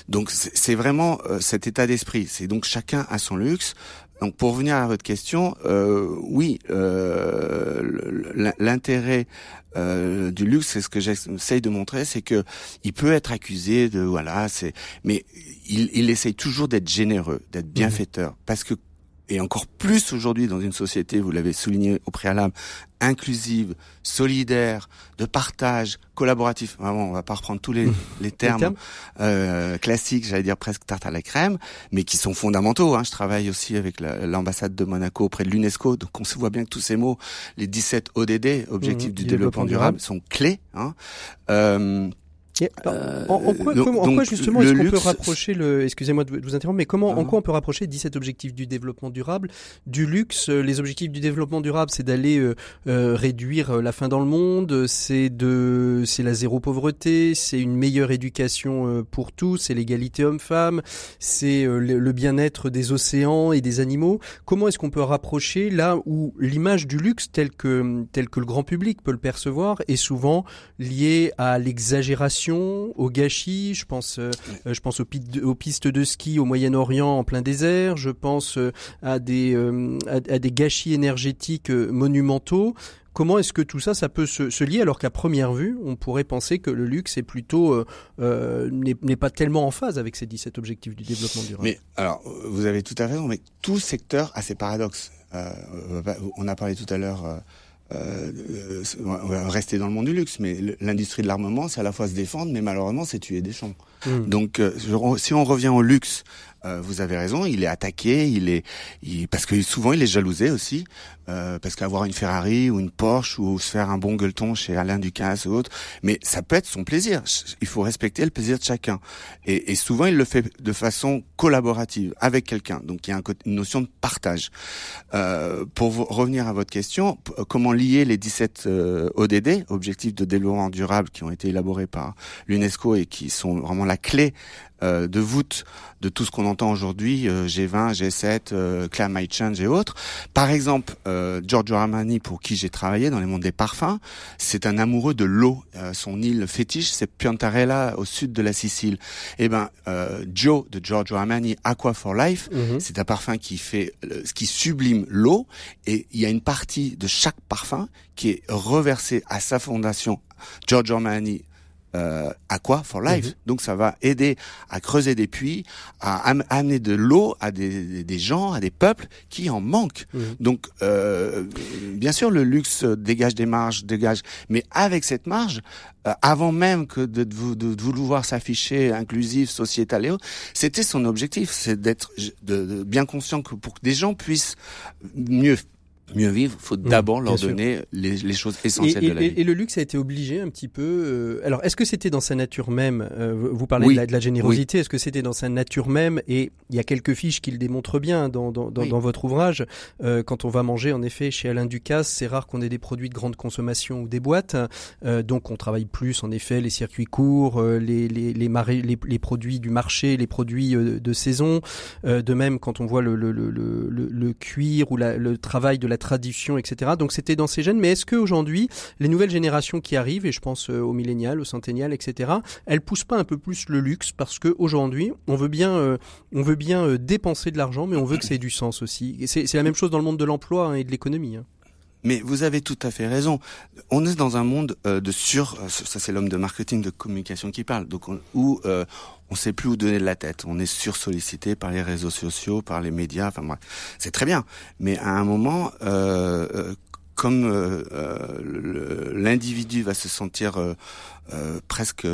Donc, c'est vraiment cet état d'esprit. C'est donc chacun a son luxe. Donc pour revenir à votre question, euh, oui, euh, l'intérêt euh, du luxe, c'est ce que j'essaye de montrer, c'est que il peut être accusé de voilà, c'est, mais il, il essaye toujours d'être généreux, d'être mmh. bienfaiteur, parce que et encore plus aujourd'hui dans une société, vous l'avez souligné au préalable, inclusive, solidaire, de partage, collaboratif. Vraiment, on va pas reprendre tous les, les termes, Euh, classiques, j'allais dire presque tarte à la crème, mais qui sont fondamentaux. Hein. Je travaille aussi avec l'ambassade de Monaco auprès de l'UNESCO, donc on se voit bien que tous ces mots, les 17 ODD, Objectifs mmh, du développement, durable, sont clés. Hein. Euh, euh, en, quoi, en, quoi, justement est-ce qu'on peut rapprocher le, excusez-moi de vous interrompre, mais comment, en quoi on peut rapprocher 17 objectifs du développement durable du luxe Les objectifs du développement durable, c'est d'aller euh, euh, réduire la faim dans le monde, c'est de, c'est la zéro pauvreté, c'est une meilleure éducation pour tous, c'est l'égalité homme-femme, c'est le, bien-être des océans et des animaux. Comment est-ce qu'on peut rapprocher là où l'image du luxe tel que tel que le grand public peut le percevoir est souvent liée à l'exagération pollution, au gâchis. Je pense, je pense aux, pistes de ski au Moyen-Orient en plein désert. Je pense à des à, des gâchis énergétiques monumentaux. Comment est-ce que tout ça, ça peut se, lier alors qu'à première vue, on pourrait penser que le luxe est plutôt euh, euh, n'est pas tellement en phase avec ces 17 objectifs du développement durable? Mais alors, vous avez tout à raison, mais tout secteur a ses paradoxes. Euh, on a parlé tout à l'heure. On va rester dans le monde du luxe, mais l'industrie de l'armement, c'est à la fois se défendre, mais malheureusement, c'est tuer des champs. Hmm. Donc, si on revient au luxe, euh, vous avez raison, il est attaqué, il est, parce que souvent il est jalousé aussi, euh, parce qu'avoir une Ferrari ou une Porsche ou se faire un bon gueuleton chez Alain Ducasse ou autre, mais ça peut être son plaisir. Il faut respecter le plaisir de chacun. Et, et souvent il le fait de façon collaborative avec quelqu'un. Donc il y a une notion de partage. Euh, pour revenir à votre question, comment lier les 17 euh, ODD, objectifs de développement durable, qui ont été élaborés par l'UNESCO et qui sont vraiment la clé euh, de voûte de tout ce qu'on entend aujourd'hui, G20, G7, Climate Change et autres. Par exemple, Giorgio Armani, pour qui j'ai travaillé dans les mondes des parfums, c'est un amoureux de l'eau. son île fétiche, c'est Piantarella, au sud de la Sicile. Eh ben, Joe de Giorgio Armani, Aqua for Life, mhm. c'est un parfum qui fait, qui sublime l'eau, et il y a une partie de chaque parfum qui est reversée à sa fondation Giorgio Armani euh, Aqua for Life. Mhm. Donc ça va aider à creuser des puits, à amener de l'eau à des, des, gens, à des peuples qui en manquent. Mhm. Donc euh, bien sûr le luxe dégage des marges, dégage, mais avec cette marge, euh, avant même que de, de, de vouloir s'afficher inclusif, sociétal et c'était son objectif, c'est d'être de, bien conscient que pour que des gens puissent mieux mieux vivre, faut mmh, d'abord leur donner les, les, choses essentielles et, de la vie. Et le luxe a été obligé un petit peu. Euh, alors, est-ce que c'était dans sa nature même euh, Vous parlez de, la, de, la, générosité. Est-ce que c'était dans sa nature même Et il y a quelques fiches qui le démontrent bien dans, dans, dans, dans votre ouvrage. Euh, quand on va manger, en effet, chez Alain Ducasse, c'est rare qu'on ait des produits de grande consommation ou des boîtes. Euh, donc, on travaille plus, en effet, les circuits courts, euh, les, les, les, les, les, produits du marché, les produits de saison. de même, quand on voit le, le, le, le, le cuir ou la, le travail de la tradition, etc. Donc c'était dans ces gènes. Mais est-ce qu'aujourd'hui, les nouvelles générations qui arrivent, et je pense euh, aux millénials, aux centennials, etc., elles poussent pas un peu plus le luxe parce qu'aujourd'hui, on veut bien, euh, on veut bien euh, dépenser de l'argent, mais on veut que ça ait du sens aussi. C'est la même chose dans le monde de l'emploi hein, et de l'économie. Hein. Mais vous avez tout à fait raison. On est dans un monde de sur, ça c'est l'homme de marketing, de communication qui parle, donc où on sait plus où donner de la tête. On est sursollicité par les réseaux sociaux, par les médias. Enfin c'est très bien. Mais à un moment, euh, euh comme euh, euh l'individu va se sentir euh, presque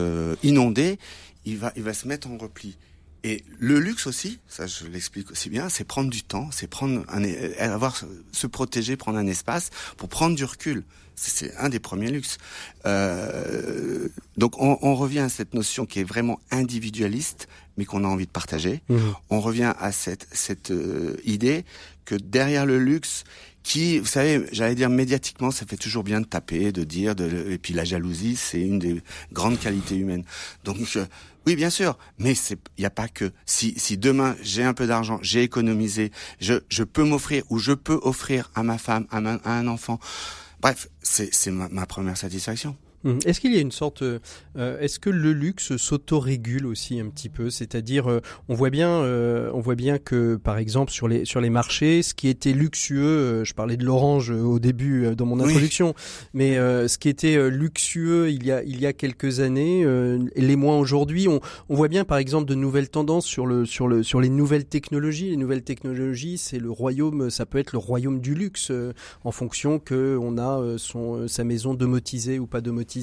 inondé, il va, il va se mettre en repli. Et le luxe aussi, ça je l'explique aussi bien, c'est prendre du temps, c'est prendre un, avoir se protéger, prendre un espace pour prendre du recul. C'est un des premiers luxes. Euh, donc on, on, revient à cette notion qui est vraiment individualiste, mais qu'on a envie de partager. Mmh. On revient à cette, cette euh, idée que derrière le luxe, qui, vous savez, j'allais dire médiatiquement, ça fait toujours bien de taper, de dire, de, et puis la jalousie, c'est une des grandes qualités humaines. Donc oui, bien sûr, mais il n'y a pas que. Si, si demain j'ai un peu d'argent, j'ai économisé, je, je peux m'offrir ou je peux offrir à ma femme, à, à un enfant Bref, c'est ma, ma première satisfaction. Hum. Est-ce qu'il y a une sorte, euh, est-ce que le luxe s'autorégule aussi un petit peu? C'est-à-dire, euh, on voit bien, euh, on voit bien que, par exemple, sur les sur les marchés, ce qui était luxueux, je parlais de l'orange au début dans mon introduction, mais ce qui était luxueux il y a il y a quelques années, les moins aujourd'hui, on, on voit bien, par exemple, de nouvelles tendances sur le sur le sur les nouvelles technologies. Les nouvelles technologies, c'est le royaume, ça peut être le royaume du luxe en fonction que on a son sa maison domotisée ou pas domotisée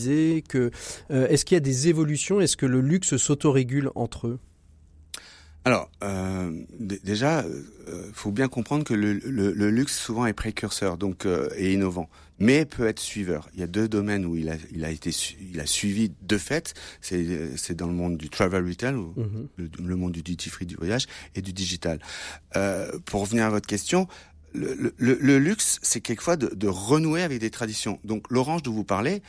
que euh, est-ce qu'il y a des évolutions? Est-ce que le luxe s'autorégule entre eux? Alors, euh, déjà, euh, faut bien comprendre que le, luxe souvent est précurseur, donc et innovant, mais peut être suiveur. Il y a deux domaines où il a, il a été, il a suivi de fait. C'est, dans le monde du travel retail, ou mm-hmm. le, monde du duty free du voyage et du digital. pour revenir à votre question, le, le, le, luxe, c'est quelquefois de, de, renouer avec des traditions. Donc l'orange dont vous parlez,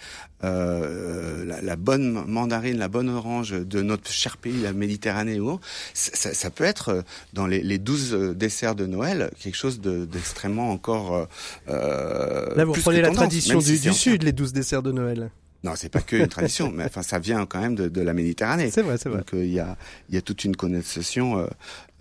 euh, la, la, bonne mandarine, la bonne orange de notre cher pays, la Méditerranée ou ça, ça, peut être euh, dans les, les 12 euh, desserts de Noël quelque chose d'extrêmement encore. Euh, Là, vous prenez la tradition du, du Sud, les 12 desserts de Noël. Non, c'est pas que une tradition, mais enfin ça vient quand même de, de la Méditerranée. C'est vrai, c'est vrai. Donc il y a il y a toute une connotation euh,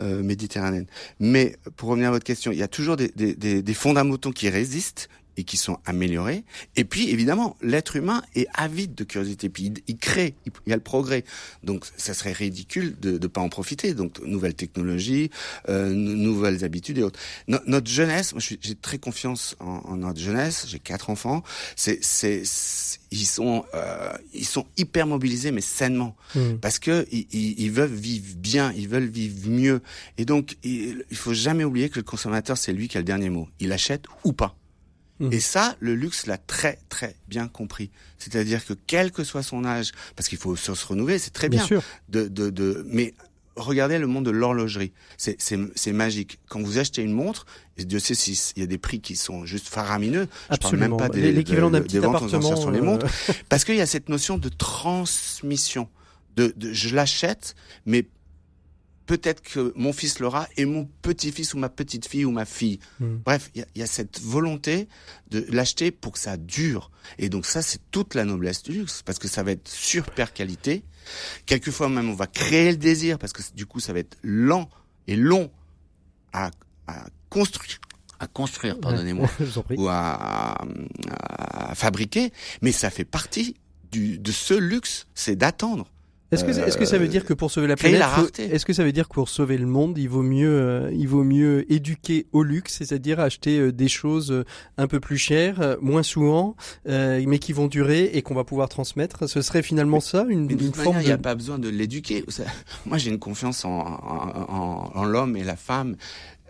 euh, méditerranéenne. Mais pour revenir à votre question, il y a toujours des, des, des, des fondamentaux qui résistent et qui sont améliorés. Et puis, évidemment, l'être humain est avide de curiosité. Puis, il, crée, il, y a le progrès. Donc, ça serait ridicule de ne pas en profiter. Donc, nouvelles technologies, euh, nouvelles habitudes et autres. notre jeunesse, moi, j'ai très confiance en, en notre jeunesse. J'ai quatre enfants. C'est, c'est, ils sont, euh, ils sont hyper mobilisés, mais sainement, mmh. parce que ils, ils, veulent vivre bien, ils veulent vivre mieux. Et donc, il, il faut jamais oublier que le consommateur, c'est lui qui a le dernier mot. Il achète ou pas. Et ça, le luxe l'a très très bien compris. C'est-à-dire que quel que soit son âge, parce qu'il faut se renouveler, c'est très bien. sûr. De, de, de, mais regardez le monde de l'horlogerie. C'est, magique. Quand vous achetez une montre, et Dieu sait s'il y a des prix qui sont juste faramineux. Absolument. Je parle même pas des, l'équivalent d'un petit appartement sur les montres. Euh. parce qu'il y a cette notion de transmission. De, de je l'achète, mais peut-être que mon fils l'aura et mon petit-fils ou ma petite-fille ou ma fille. Hmm. Bref, il y, a cette volonté de l'acheter pour que ça dure. Et donc ça, c'est toute la noblesse du luxe, parce que ça va être super qualité. Quelquefois même, on va créer le désir, parce que du coup, ça va être lent et long à, construire à construire, pardonnez-moi, [LAUGHS] ou à, fabriquer, mais ça fait partie du, de ce luxe, c'est d'attendre. Est-ce que, est-ce que ça veut dire que pour sauver la planète, est-ce que ça veut dire que pour sauver le monde, il vaut mieux, euh, il vaut mieux éduquer au luxe, c'est-à-dire acheter euh, des choses euh, un peu plus chères, moins souvent, mais qui vont durer et qu'on va pouvoir transmettre? Ce serait finalement ça, une, une forme. Il n'y a pas besoin de l'éduquer. [LAUGHS] Moi, j'ai une confiance en, en, en, l'homme et la femme.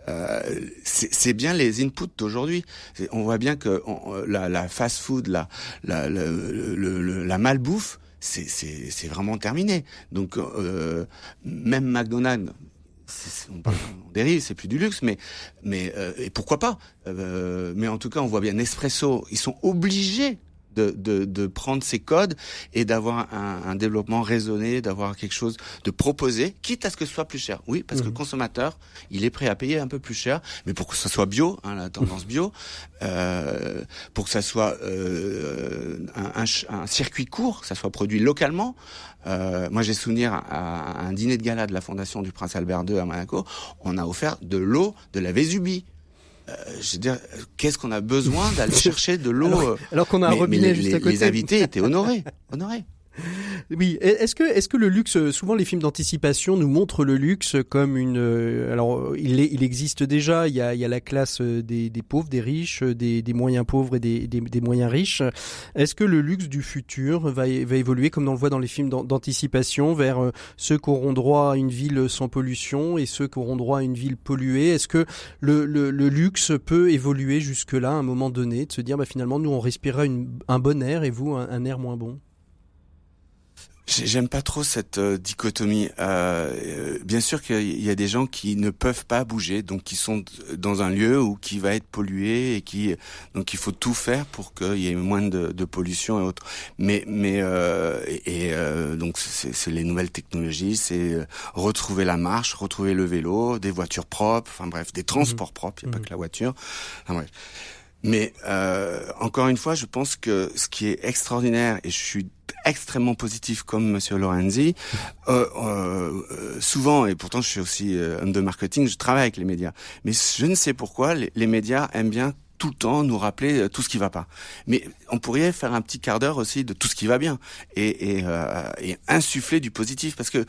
Euh, c'est bien les inputs d'aujourd'hui. On voit bien que la, la fast-food, la, la, la, la malbouffe, c'est vraiment terminé. Donc euh, même McDonald's, on, dérive, c'est plus du luxe, mais euh, et pourquoi pas? Euh, Mais en tout cas, on voit bien Nespresso, ils sont obligés de, de, de, prendre ces codes et d'avoir un, un, développement raisonné, d'avoir quelque chose de proposé, quitte à ce que ce soit plus cher. Oui, parce que le mmh. consommateur, il est prêt à payer un peu plus cher, mais pour que ça soit bio, hein, la tendance bio, euh, pour que ça soit euh, un, un, circuit court, ça soit produit localement. Euh, moi, j'ai souvenir à, un dîner de gala de la Fondation du Prince Albert II à Monaco, on a offert de l'eau de la Vésubie. Euh, je veux dire, qu'est-ce qu'on a besoin d'aller [LAUGHS] chercher de l'eau Alors, alors qu'on a un robinet juste à côté. Les invités étaient honorés, honorés. Oui, est-ce que est-ce que le luxe, souvent les films d'anticipation nous montrent le luxe comme une, euh, alors il, il existe déjà, il y a, il y a la classe des, des pauvres, des riches, des, des moyens pauvres et des, des, moyens riches. Est-ce que le luxe du futur va, va évoluer comme on le voit dans les films d'anticipation vers euh, ceux qui auront droit à une ville sans pollution et ceux qui auront droit à une ville polluée? Est-ce que le, le, le, luxe peut évoluer jusque là à un moment donné, de se dire bah finalement nous on respirera une, un bon air et vous un air moins bon? J'aime pas trop cette euh, dichotomie. Euh, euh, bien sûr qu'il y a des gens qui ne peuvent pas bouger, donc qui sont dans un lieu où qui va être pollué et qui donc il faut tout faire pour qu'il y ait moins de, de, pollution et autres. Mais mais et, donc c'est les nouvelles technologies, c'est retrouver la marche, retrouver le vélo, des voitures propres, enfin bref, des transports mmh. propres. Il n'y a pas mmh. que la voiture. Enfin bref. Mais euh, encore une fois, je pense que ce qui est extraordinaire, et je suis extrêmement positif comme Monsieur Lorenzi, [LAUGHS] euh, euh, souvent, et pourtant je suis aussi homme de marketing, je travaille avec les médias, mais je ne sais pourquoi les, les médias aiment bien tout le temps nous rappeler tout ce qui va pas. Mais on pourrait faire un petit quart d'heure aussi de tout ce qui va bien et, et, euh, et, insuffler du positif parce que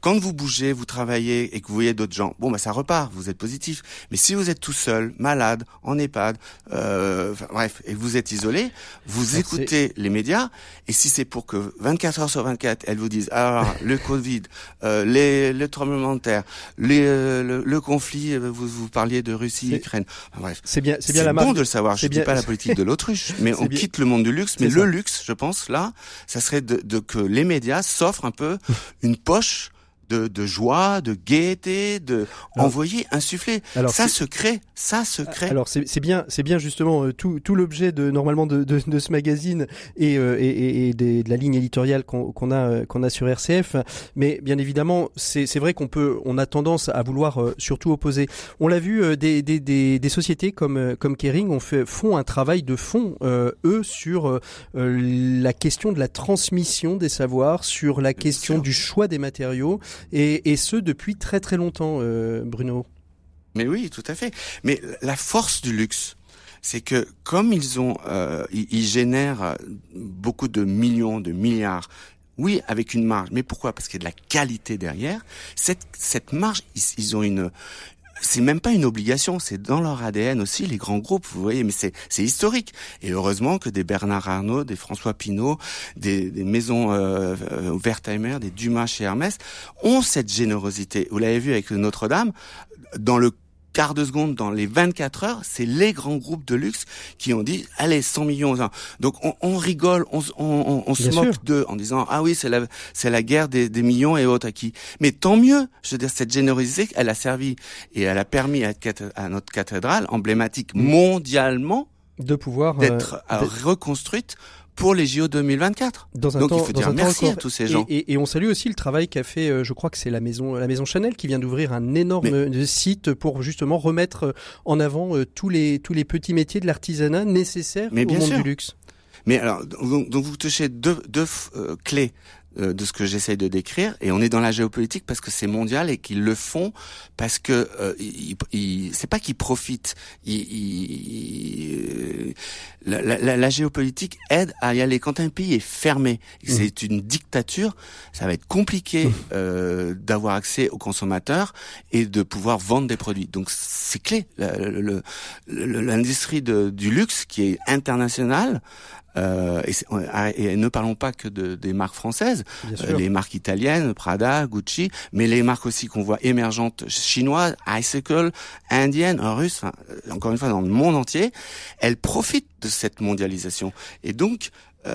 quand vous bougez, vous travaillez et que vous voyez d'autres gens, bon bah ça repart, vous êtes positif. Mais si vous êtes tout seul, malade, en EHPAD, euh, bref, et vous êtes isolé, vous écoutez les médias et si c'est pour que 24 heures sur 24, elles vous disent ah le Covid, euh, les le tremblement de terre, les, euh, le, conflit, euh, vous vous parliez de Russie, Ukraine, bref. C'est bien, c'est bien la bon de le savoir. Je dis pas la politique de l'autruche, [LAUGHS] mais on quitte le monde du luxe. Mais le luxe, je pense, là, ça serait de, de que les médias s'offrent un peu [LAUGHS] une poche de, de joie, de gaieté, de envoyer, insuffler. Alors, ça se crée, ça se crée. Alors c'est bien, c'est bien justement euh, tout, tout l'objet de normalement de, de, de, ce magazine et, euh, et, et de la ligne éditoriale qu'on qu'on a euh, qu'on a sur RCF. Mais bien évidemment, c'est vrai qu'on peut, on a tendance à vouloir surtout opposer. On l'a vu, des, des, des, des, sociétés comme comme Kering ont fait, font un travail de fond eux sur la question de la transmission des savoirs, sur la question du choix des matériaux et, ce depuis très très longtemps, euh, Bruno. Mais oui, tout à fait. Mais la force du luxe, c'est que comme ils ont, euh, ils, génèrent beaucoup de millions, de milliards. Oui, avec une marge. Mais pourquoi? Parce qu'il y a de la qualité derrière. Cette, cette marge, ils ont une, c'est même pas une obligation, c'est dans leur ADN aussi, les grands groupes, vous voyez, mais c'est, historique. Et heureusement que des Bernard Arnault, des François Pinault, des, des maisons euh, euh, Wertheimer, des Dumas chez Hermès, ont cette générosité. Vous l'avez vu avec Notre-Dame, dans le quart de seconde dans les 24 heures, c'est les grands groupes de luxe qui ont dit allez 100 millions. Donc on, on rigole, on, on, on se moque d'eux en disant ah oui c'est la c'est la guerre des, des, millions et autres acquis. Mais tant mieux. Je veux dire cette générosité, elle a servi et elle a permis à, à notre cathédrale emblématique mondialement de pouvoir d'être euh, reconstruite pour les JO 2024. Dans un Donc il faut dire merci à tous ces gens. Et, et, on salue aussi le travail qu'a fait, euh, je crois que c'est la maison, la maison Chanel qui vient d'ouvrir un énorme euh, site pour justement remettre euh, en avant tous les tous les petits métiers de l'artisanat nécessaires Mais au bien monde sûr. du luxe. Mais alors, donc, vous touchez deux, deux clés euh, de ce que j'essaye de décrire. Et on est dans la géopolitique parce que c'est mondial et qu'ils le font parce que euh, c'est pas qu'ils profitent. Ils, la, la, la, géopolitique aide à y aller. Quand un pays est fermé, mmh. c'est une dictature, ça va être compliqué mmh. euh, d'avoir accès aux consommateurs et de pouvoir vendre des produits. Donc c'est clé. L'industrie du luxe qui est internationale euh, ah, et, ne parlons pas que de, des marques françaises, euh, les marques italiennes, Prada, Gucci, mais les marques aussi qu'on voit émergentes chinoises, Icicle, indiennes, russes, enfin, euh, encore une fois dans le monde entier, elles profitent de cette mondialisation. Et donc,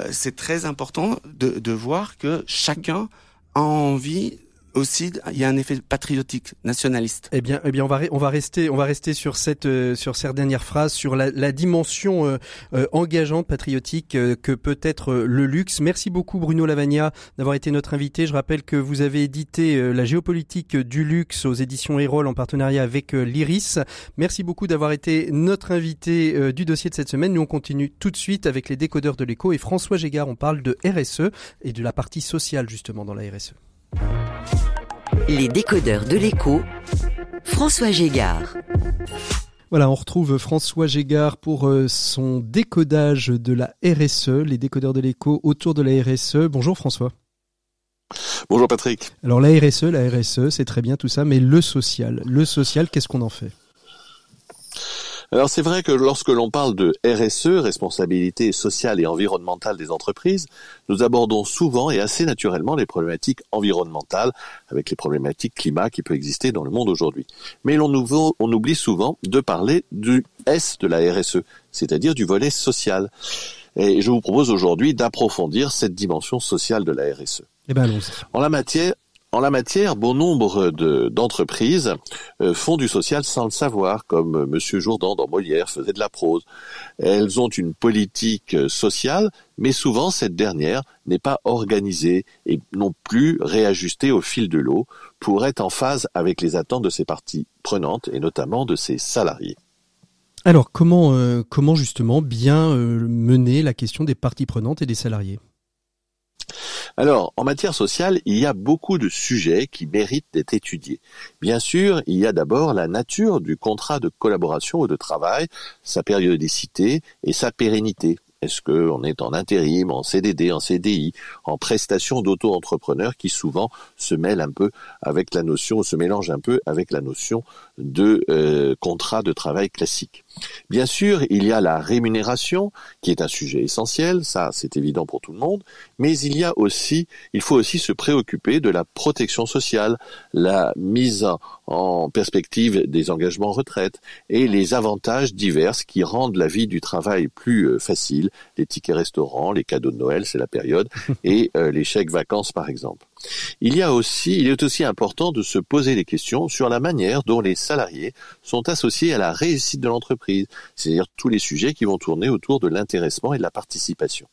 c'est très important de, de voir que chacun a envie aussi il y a un effet patriotique, nationaliste. Eh bien, eh bien, on va on va rester on va rester sur cette euh, sur dernière phrase sur la, la dimension euh, euh, engageante patriotique que peut être le luxe. Merci beaucoup Bruno Lavagna d'avoir été notre invité. Je rappelle que vous avez édité la géopolitique du luxe aux éditions Erol en partenariat avec l'Iris. Merci beaucoup d'avoir été notre invité du dossier de cette semaine. Nous on continue tout de suite avec les décodeurs de l'écho et François Gégard. On parle de RSE et de la partie sociale justement dans la RSE. Les décodeurs de l'écho, François Gégard. Voilà, on retrouve François Gégard pour euh, son décodage de la RSE, les décodeurs de l'écho autour de la RSE. Bonjour François. Bonjour Patrick. Alors la RSE, la RSE, c'est très bien tout ça, mais le social, le social, qu'est-ce qu'on en fait? Alors c'est vrai que lorsque l'on parle de RSE, responsabilité sociale et environnementale des entreprises, nous abordons souvent et assez naturellement les problématiques environnementales avec les problématiques climat qui peuvent exister dans le monde aujourd'hui. Mais l'on on oublie souvent de parler du S de la RSE, c'est-à-dire du volet social. Et je vous propose aujourd'hui d'approfondir cette dimension sociale de la RSE. Eh ben, en la matière, en la matière, bon nombre d'entreprises euh, font du social sans le savoir, comme euh, Monsieur Jourdan dans Molière faisait de la prose. Elles ont une politique euh, sociale, mais souvent cette dernière n'est pas organisée et non plus réajustée au fil de l'eau pour être en phase avec les attentes de ses parties prenantes et notamment de ses salariés. Alors comment, comment justement bien mener la question des parties prenantes et des salariés? Alors, en matière sociale, il y a beaucoup de sujets qui méritent d'être étudiés. Bien sûr, il y a d'abord la nature du contrat de collaboration ou de travail, sa périodicité et sa pérennité. Est-ce qu'on est en intérim, en CDD, en CDI, en prestation d'auto-entrepreneur qui souvent se mêle un peu avec la notion, se mélange un peu avec la notion de euh, contrat de travail classique. Bien sûr, il y a la rémunération qui est un sujet essentiel, ça c'est évident pour tout le monde, mais il y a aussi, il faut aussi se préoccuper de la protection sociale, la mise en perspective des engagements retraite et les avantages divers qui rendent la vie du travail plus euh, facile, les tickets restaurants, les cadeaux de Noël, c'est la période, [LAUGHS] et euh, les chèques vacances par exemple. Il y a aussi, il est aussi important de se poser des questions sur la manière dont les salariés sont associés à la réussite de l'entreprise, c'est-à-dire tous les sujets qui vont tourner autour de l'intéressement et de la participation.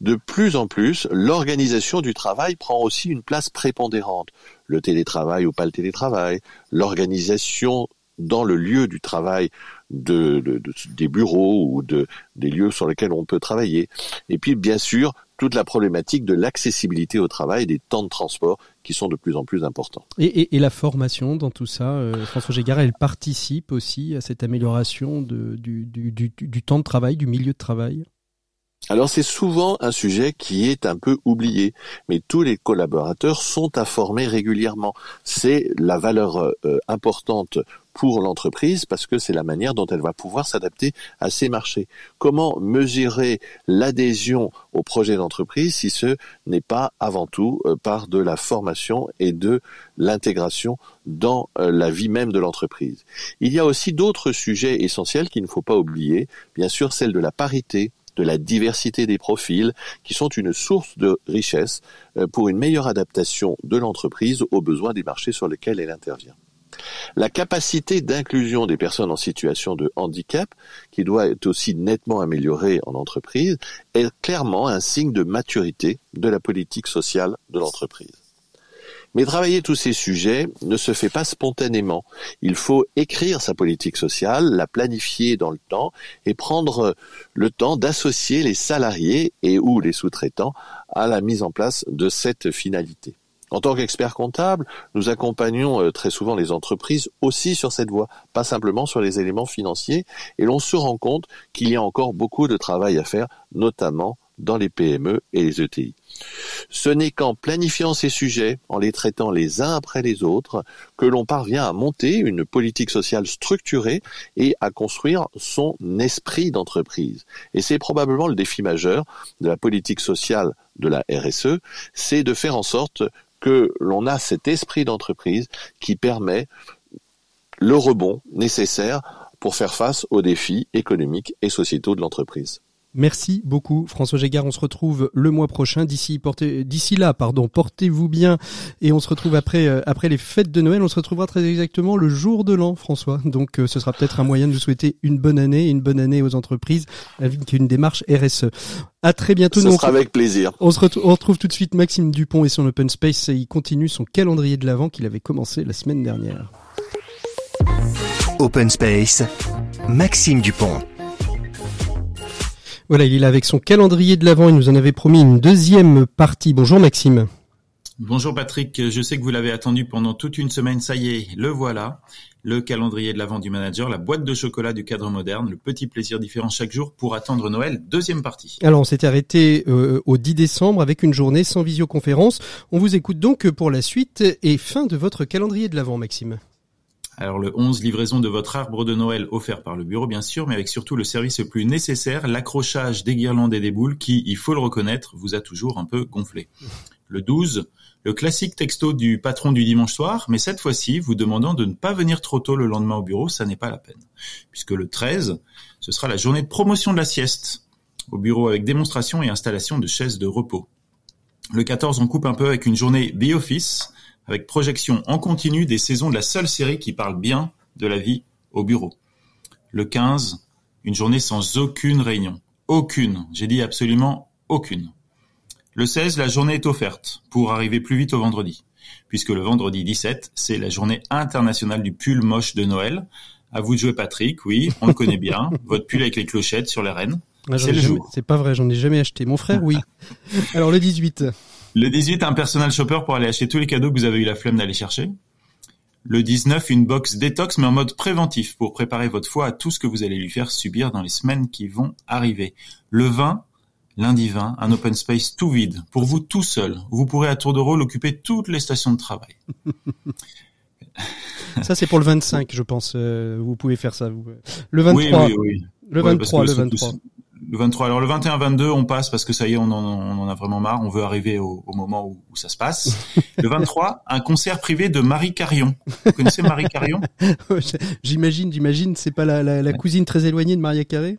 De plus en plus, l'organisation du travail prend aussi une place prépondérante. Le télétravail ou pas le télétravail, l'organisation dans le lieu du travail de, des bureaux ou de, des lieux sur lesquels on peut travailler. Et puis, bien sûr, toute la problématique de l'accessibilité au travail, des temps de transport qui sont de plus en plus importants. Et, la formation dans tout ça, euh, François Gégard, elle participe aussi à cette amélioration de, du, du temps de travail, du milieu de travail? Alors c'est souvent un sujet qui est un peu oublié, mais tous les collaborateurs sont informés régulièrement. C'est la valeur euh, importante pour l'entreprise parce que c'est la manière dont elle va pouvoir s'adapter à ces marchés. Comment mesurer l'adhésion au projet d'entreprise si ce n'est pas avant tout euh, par de la formation et de l'intégration dans euh, la vie même de l'entreprise? Il y a aussi d'autres sujets essentiels qu'il ne faut pas oublier, bien sûr celle de la parité, de la diversité des profils, qui sont une source de richesse euh, pour une meilleure adaptation de l'entreprise aux besoins des marchés sur lesquels elle intervient. La capacité d'inclusion des personnes en situation de handicap, qui doit être aussi nettement améliorée en entreprise, est clairement un signe de maturité de la politique sociale de l'entreprise. Mais travailler tous ces sujets ne se fait pas spontanément. Il faut écrire sa politique sociale, la planifier dans le temps et prendre le temps d'associer les salariés et ou les sous-traitants à la mise en place de cette finalité. En tant qu'expert comptable, nous accompagnons euh, très souvent les entreprises aussi sur cette voie, pas simplement sur les éléments financiers, et l'on se rend compte qu'il y a encore beaucoup de travail à faire, notamment dans les PME et les ETI. Ce n'est qu'en planifiant ces sujets, en les traitant les uns après les autres, que l'on parvient à monter une politique sociale structurée et à construire son esprit d'entreprise. Et c'est probablement le défi majeur de la politique sociale de la RSE, c'est de faire en sorte que l'on a cet esprit d'entreprise qui permet le rebond nécessaire pour faire face aux défis économiques et sociétaux de l'entreprise. Merci beaucoup François Gégard. On se retrouve le mois prochain. D'ici portez, d'ici là, pardon, portez-vous bien et on se retrouve après euh, après les fêtes de Noël. On se retrouvera très exactement le jour de l'an, François. Donc euh, ce sera peut-être un moyen de vous souhaiter une bonne année, une bonne année aux entreprises avec une démarche RSE. À très bientôt. Ce sera avec plaisir. On se retrouve, on retrouve tout de suite Maxime Dupont et son Open Space. il continue son calendrier de l'avant qu'il avait commencé la semaine dernière. Open Space, Maxime Dupont. Voilà, il est là avec son calendrier de l'Avent. Il nous en avait promis une deuxième partie. Bonjour Maxime. Bonjour Patrick, je sais que vous l'avez attendu pendant toute une semaine, ça y est, le voilà. Le calendrier de l'Avent du manager, la boîte de chocolat du cadre moderne, le petit plaisir différent chaque jour pour attendre Noël, deuxième partie. Alors on s'était arrêté euh, au 10 décembre avec une journée sans visioconférence. On vous écoute donc pour la suite et fin de votre calendrier de l'Avent Maxime. Alors le 11, livraison de votre arbre de Noël offert par le bureau bien sûr, mais avec surtout le service le plus nécessaire, l'accrochage des guirlandes et des boules qui, il faut le reconnaître, vous a toujours un peu gonflé. [LAUGHS] Le 12, le classique texto du patron du dimanche soir, mais cette fois-ci, vous demandant de ne pas venir trop tôt le lendemain au bureau, ça n'est pas la peine. Puisque le 13, ce sera la journée de promotion de la sieste au bureau avec démonstration et installation de chaises de repos. Le 14, on coupe un peu avec une journée The Office, avec projection en continu des saisons de la seule série qui parle bien de la vie au bureau. Le 15, une journée sans aucune réunion. Aucune. J'ai dit absolument aucune. Le 16, la journée est offerte pour arriver plus vite au vendredi. Puisque le vendredi 17, c'est la journée internationale du pull moche de Noël. À vous de jouer Patrick, oui, on le connaît bien. [LAUGHS] Votre pull avec les clochettes sur les rênes. Ah, c'est le jour. C'est pas vrai, j'en ai jamais acheté. Mon frère, oui. [LAUGHS] Alors le 18. Le 18, un personal shopper pour aller acheter tous les cadeaux que vous avez eu la flemme d'aller chercher. Le 19, une box détox mais en mode préventif pour préparer votre foie à tout ce que vous allez lui faire subir dans les semaines qui vont arriver. Le 20, lundi 20, un open space tout vide pour vous tout seul. Vous pourrez à tour de rôle occuper toutes les stations de travail. [LAUGHS] ça c'est pour le 25, je pense. Euh, vous pouvez faire ça. Vous. Le 23. Oui, oui, oui. Le 23, le 23 le 23. Alors le 21-22, on passe parce que ça y est, on en, a vraiment marre. On veut arriver au, moment où, ça se passe. [LAUGHS] Le 23, un concert privé de Marie Carion. Vous connaissez Marie Carion? [LAUGHS] J'imagine, j'imagine. C'est pas la, cousine très éloignée de Maria Carré?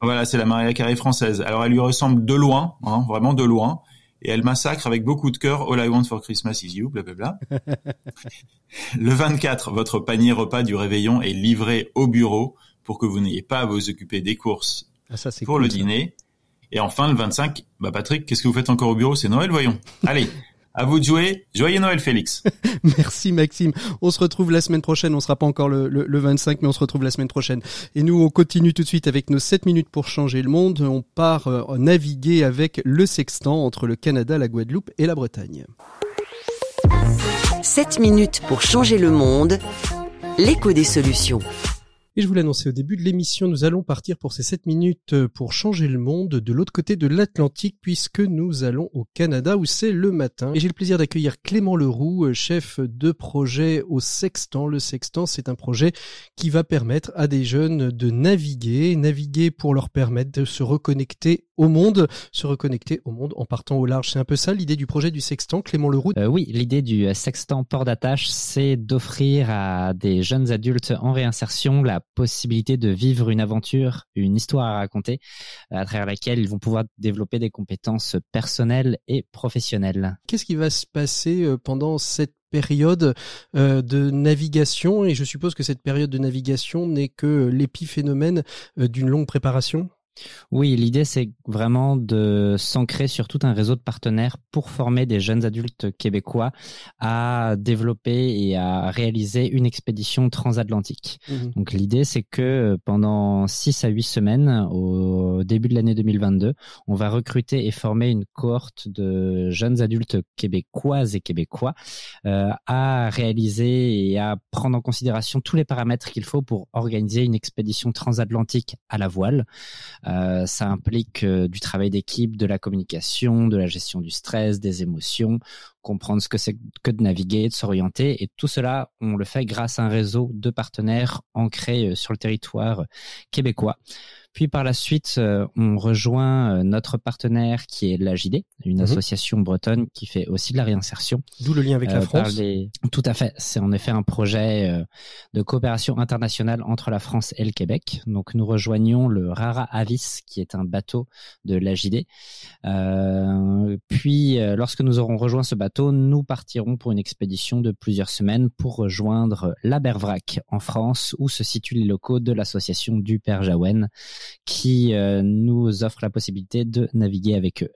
Voilà, c'est la Maria Carré française. Alors elle lui ressemble de loin, hein, vraiment de loin. et elle massacre avec beaucoup de cœur All I Want for Christmas is You, blablabla. [LAUGHS] le 24, votre panier repas du réveillon est livré au bureau pour que vous n'ayez pas à vous occuper des courses ah, ça, pour le dîner. Et enfin, le 25, bah Patrick, qu'est-ce que vous faites encore au bureau? C'est Noël, voyons. [LAUGHS] Allez, à vous de jouer. Joyeux Noël, Félix. [LAUGHS] Merci, Maxime. On se retrouve la semaine prochaine. On sera pas encore le, le, 25, mais on se retrouve la semaine prochaine. Et nous, on continue tout de suite avec nos 7 minutes pour changer le monde. On part euh, naviguer avec le sextant entre le Canada, la Guadeloupe et la Bretagne. 7 minutes pour changer le monde. L'écho des solutions. Et je vous l'annonçais au début de l'émission, nous allons partir pour ces 7 minutes euh, pour changer le monde de l'autre côté de l'Atlantique puisque nous allons au Canada où c'est le matin. Et j'ai le plaisir d'accueillir Clément Leroux, euh, chef de projet au Sextant. Le Sextant, c'est un projet qui va permettre à des jeunes de naviguer, naviguer pour leur permettre de se reconnecter au monde, se reconnecter au monde en partant au large. C'est un peu ça l'idée du projet du Sextant, Clément Leroux? Euh, Oui, l'idée du Sextant port d'attache, c'est d'offrir à des jeunes adultes en réinsertion la possibilité de vivre une aventure, une histoire à raconter, à travers laquelle ils vont pouvoir développer des compétences personnelles et professionnelles. Qu'est-ce qui va se passer euh, pendant cette période euh, de navigation? Et je suppose que cette période de navigation n'est que l'épiphénomène d'une longue préparation? Oui, l'idée c'est vraiment de s'ancrer sur tout un réseau de partenaires pour former des jeunes adultes québécois à développer et à réaliser une expédition transatlantique. Mmh Donc l'idée c'est que euh, pendant 6 à 8 semaines au début de l'année 2022, on va recruter et former une cohorte de jeunes adultes québécoises et québécois euh, à réaliser et à prendre en considération tous les paramètres qu'il faut pour organiser une expédition transatlantique à la voile. Euh, ça implique euh, du travail d'équipe, de la communication, de la gestion du stress, des émotions, comprendre ce que c'est que de naviguer, de s'orienter. Et tout cela, on le fait grâce à un réseau de partenaires ancrés euh, sur le territoire québécois. Puis par la suite, euh, on rejoint euh, notre partenaire qui est l'AJD, une mhm. association bretonne qui fait aussi de la réinsertion. D'où le lien avec la euh, France. Tout à fait. C'est en effet un projet de coopération internationale entre la France et le Québec. Donc nous rejoignons le Rara Avis, qui est un bateau de l'AJD. puis lorsque nous aurons rejoint ce bateau, nous partirons pour une expédition de plusieurs semaines pour rejoindre la Bervrac en France, où se situent les locaux de l'association du Père Jaouen qui euh, nous offre la possibilité de naviguer avec eux.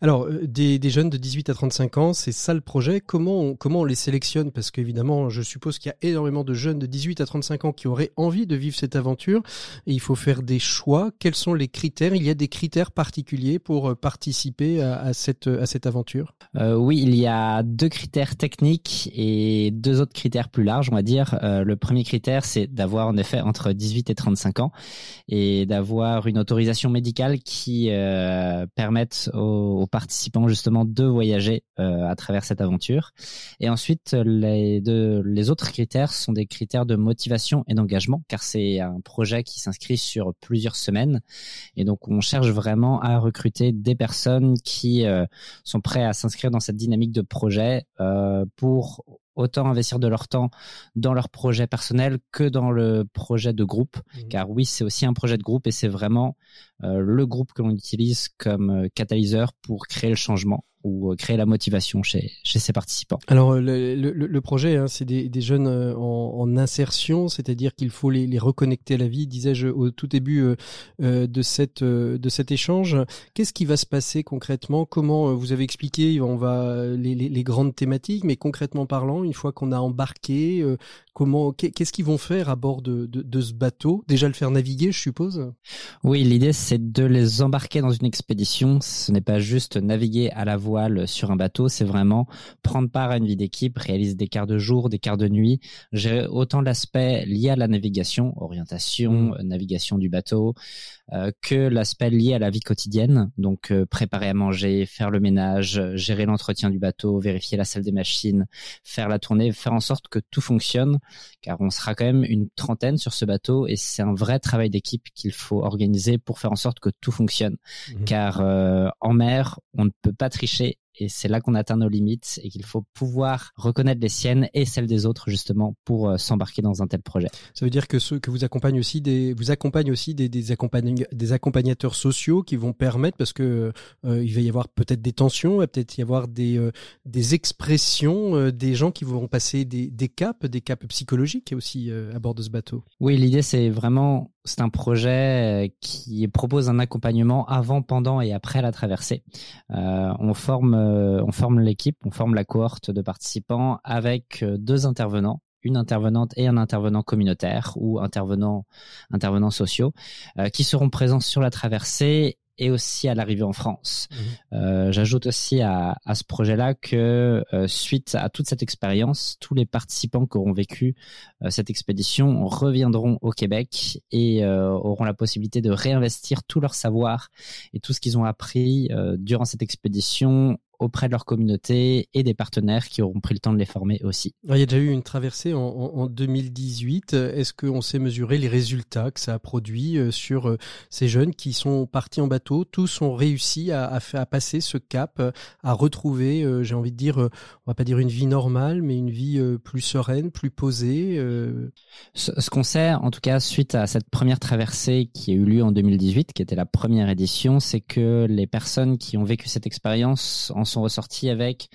Alors, euh, des, jeunes de 18 à 35 ans, c'est ça le projet. Comment on, comment on les sélectionne? Parce qu'évidemment, je suppose qu'il y a énormément de jeunes de 18 à 35 ans qui auraient envie de vivre cette aventure. Il faut faire des choix. Quels sont les critères? Il y a des critères particuliers pour euh, participer à, cette, à cette aventure? Euh, Oui, il y a deux critères techniques et deux autres critères plus larges, on va dire. Euh, le premier critère, c'est d'avoir en effet entre 18 et 35 ans et d'avoir une autorisation médicale qui euh, permette aux aux, participants justement de voyager euh, à travers cette aventure. Et ensuite, les, les autres critères sont des critères de motivation et d'engagement, car c'est un projet qui s'inscrit sur plusieurs semaines. Et donc, on cherche vraiment à recruter des personnes qui euh, sont prêts à s'inscrire dans cette dynamique de projet euh, pour autant investir de leur temps dans leur projet personnel que dans le projet de groupe. Mmh. Car oui, c'est aussi un projet de groupe et c'est vraiment euh, le groupe que l'on utilise comme euh, catalyseur pour créer le changement ou euh, créer la motivation chez, chez ses participants. Alors le, le, le projet, hein, c'est des, des, jeunes en, en insertion, c'est-à-dire qu'il faut les, les, reconnecter à la vie, disais-je au tout début euh, de, cette, de cet échange. Qu'est-ce qui va se passer concrètement? Comment vous avez expliqué on va les, les, les, grandes thématiques, mais concrètement parlant, une fois qu'on a embarqué, comment qu'est-ce qu'ils vont faire à bord de, de, de, ce bateau? Déjà le faire naviguer, je suppose? Oui, l'idée c'est de les embarquer dans une expédition. Ce n'est pas juste naviguer à la voile sur un bateau, c'est vraiment prendre part à une vie d'équipe, réaliser des quarts de jour, des quarts de nuit, gérer autant l'aspect lié à la navigation, orientation, mmh. navigation du bateau, euh, que l'aspect lié à la vie quotidienne, donc euh, préparer à manger, faire le ménage, gérer l'entretien du bateau, vérifier la salle des machines, faire la tournée, faire en sorte que tout fonctionne, car on sera quand même une trentaine sur ce bateau et c'est un vrai travail d'équipe qu'il faut organiser pour faire en sorte que tout fonctionne, mmh. car euh, en mer, on ne peut pas tricher et c'est là qu'on atteint nos limites et qu'il faut pouvoir reconnaître les siennes et celles des autres justement pour s'embarquer dans un tel projet. Ça veut dire que ceux que vous accompagnent aussi des vous accompagnent aussi des des, des accompagnateurs sociaux qui vont permettre parce que il va y avoir peut-être des tensions, il va peut-être y avoir des des expressions des gens qui vont passer des, des caps, des caps psychologiques aussi à bord de ce bateau. Oui, l'idée c'est vraiment c'est un projet qui propose un accompagnement avant, pendant et après la traversée. Euh, on forme, euh, on forme l'équipe, on forme la cohorte de participants avec euh, deux intervenants une intervenante et un intervenant communautaire ou intervenants sociaux qui seront présents sur la traversée et aussi à l'arrivée en France. Mmh. Euh, J'ajoute aussi à, à ce projet-là que euh, suite à toute cette expérience, tous les participants qui auront vécu euh, cette expédition reviendront au Québec et euh, auront la possibilité de réinvestir tout leur savoir et tout ce qu'ils ont appris durant cette expédition auprès de leur communauté et des partenaires qui auront pris le temps de les former aussi. Il y a déjà eu une traversée en, en 2018. Est-ce qu'on sait mesurer les résultats que ça a produit euh, sur euh, ces jeunes qui sont partis en bateau Tous ont réussi à, à, à passer ce cap, à retrouver, euh, j'ai envie de dire, on va pas dire une vie normale, mais une vie plus sereine, plus posée. Ce, ce qu'on sait, en tout cas, suite à cette première traversée qui a eu lieu en 2018, qui était la première édition, c'est que les personnes qui ont vécu cette expérience en sont ressortis avec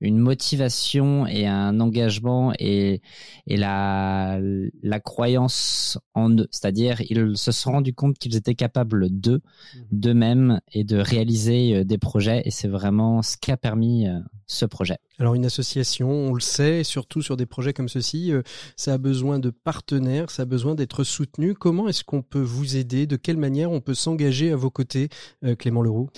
une motivation et un engagement et, et la, la croyance en eux. C'est-à-dire, ils se sont rendus compte qu'ils étaient capables d'eux, mhm. d'eux-mêmes et de réaliser euh, des projets. Et c'est vraiment ce qui a permis euh, ce projet. Alors une association, on le sait, surtout sur des projets comme ceci, euh, ça a besoin de partenaires, ça a besoin d'être soutenu. Comment est-ce qu'on peut vous aider? De quelle manière on peut s'engager à vos côtés, Clément Leroux?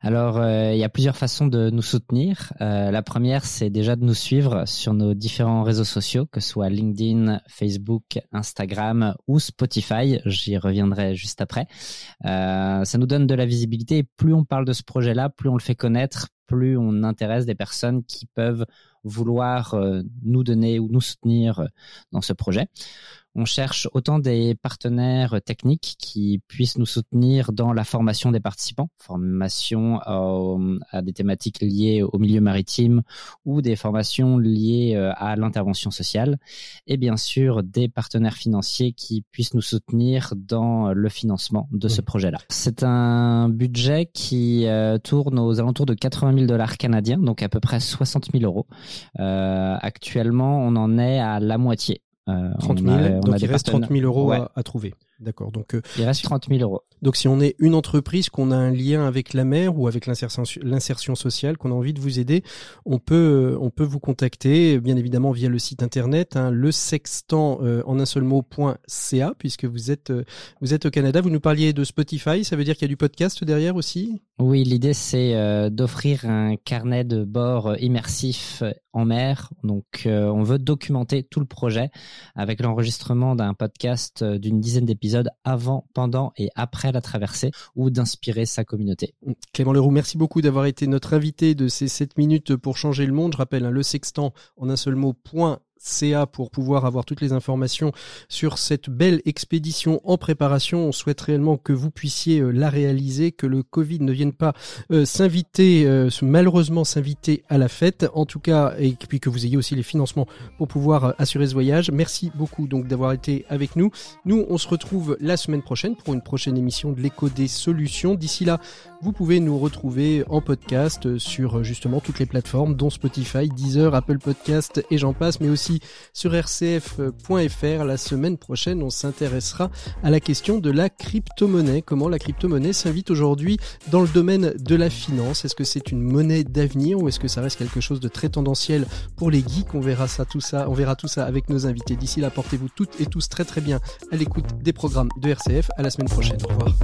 Alors, euh, il y a plusieurs façons de nous soutenir. Euh, la première, c'est déjà de nous suivre sur nos différents réseaux sociaux, que ce soit LinkedIn, Facebook, Instagram ou Spotify. J'y reviendrai juste après. Euh, ça nous donne de la visibilité. Plus on parle de ce projet-là, plus on le fait connaître, plus on intéresse des personnes qui peuvent vouloir nous donner ou nous soutenir dans ce projet. On cherche autant des partenaires techniques qui puissent nous soutenir dans la formation des participants, formation à, des thématiques liées au milieu maritime ou des formations liées euh, à l'intervention sociale, et bien sûr des partenaires financiers qui puissent nous soutenir dans le financement de ce projet-là. C'est un budget qui euh, tourne aux alentours de 80 000 dollars canadiens, donc à peu près 60 000 euros. Euh, actuellement, on en est à la moitié. 30 000, donc il reste 30 000 euros à, trouver. D'accord. Donc euh, il reste 30 000 euros. Donc si on est une entreprise, qu'on a un lien avec la mer ou avec l'insertion sociale, qu'on a envie de vous aider, on peut euh, on peut vous contacter, bien évidemment via le site internet, hein, le sextant euh, en un seul mot.ca, puisque vous êtes vous êtes au Canada. Vous nous parliez de Spotify, ça veut dire qu'il y a du podcast derrière aussi? Oui, l'idée c'est d'offrir un carnet de bord immersif en mer. Donc on veut documenter tout le projet avec l'enregistrement d'un podcast d'une dizaine d'épisodes avant, pendant et après la traversée ou d'inspirer sa communauté. Clément Leroux, merci beaucoup d'avoir été notre invité de ces 7 minutes pour changer le monde. Je rappelle, hein, le sextant en un seul mot, point CA pour pouvoir avoir toutes les informations sur cette belle expédition en préparation. On souhaite réellement que vous puissiez euh, la réaliser, que le Covid ne vienne pas euh, s'inviter, euh, malheureusement s'inviter à la fête. En tout cas, et puis que vous ayez aussi les financements pour pouvoir assurer ce voyage. Merci beaucoup donc d'avoir été avec nous. Nous, on se retrouve la semaine prochaine pour une prochaine émission de l'écho des solutions. D'ici là, vous pouvez nous retrouver en podcast sur justement toutes les plateformes, dont Spotify, Deezer, Apple Podcast et j'en passe, mais aussi sur rcf.fr. La semaine prochaine, on s'intéressera à la question de la crypto-monnaie. Comment la crypto-monnaie s'invite aujourd'hui dans le domaine de la finance? Est-ce que c'est une monnaie d'avenir ou est-ce que ça reste quelque chose de très tendanciel pour les geeks? On verra ça, tout ça, on verra tout ça avec nos invités. D'ici là, portez-vous toutes et tous très très bien à l'écoute des programmes de RCF. À la semaine prochaine. Au revoir.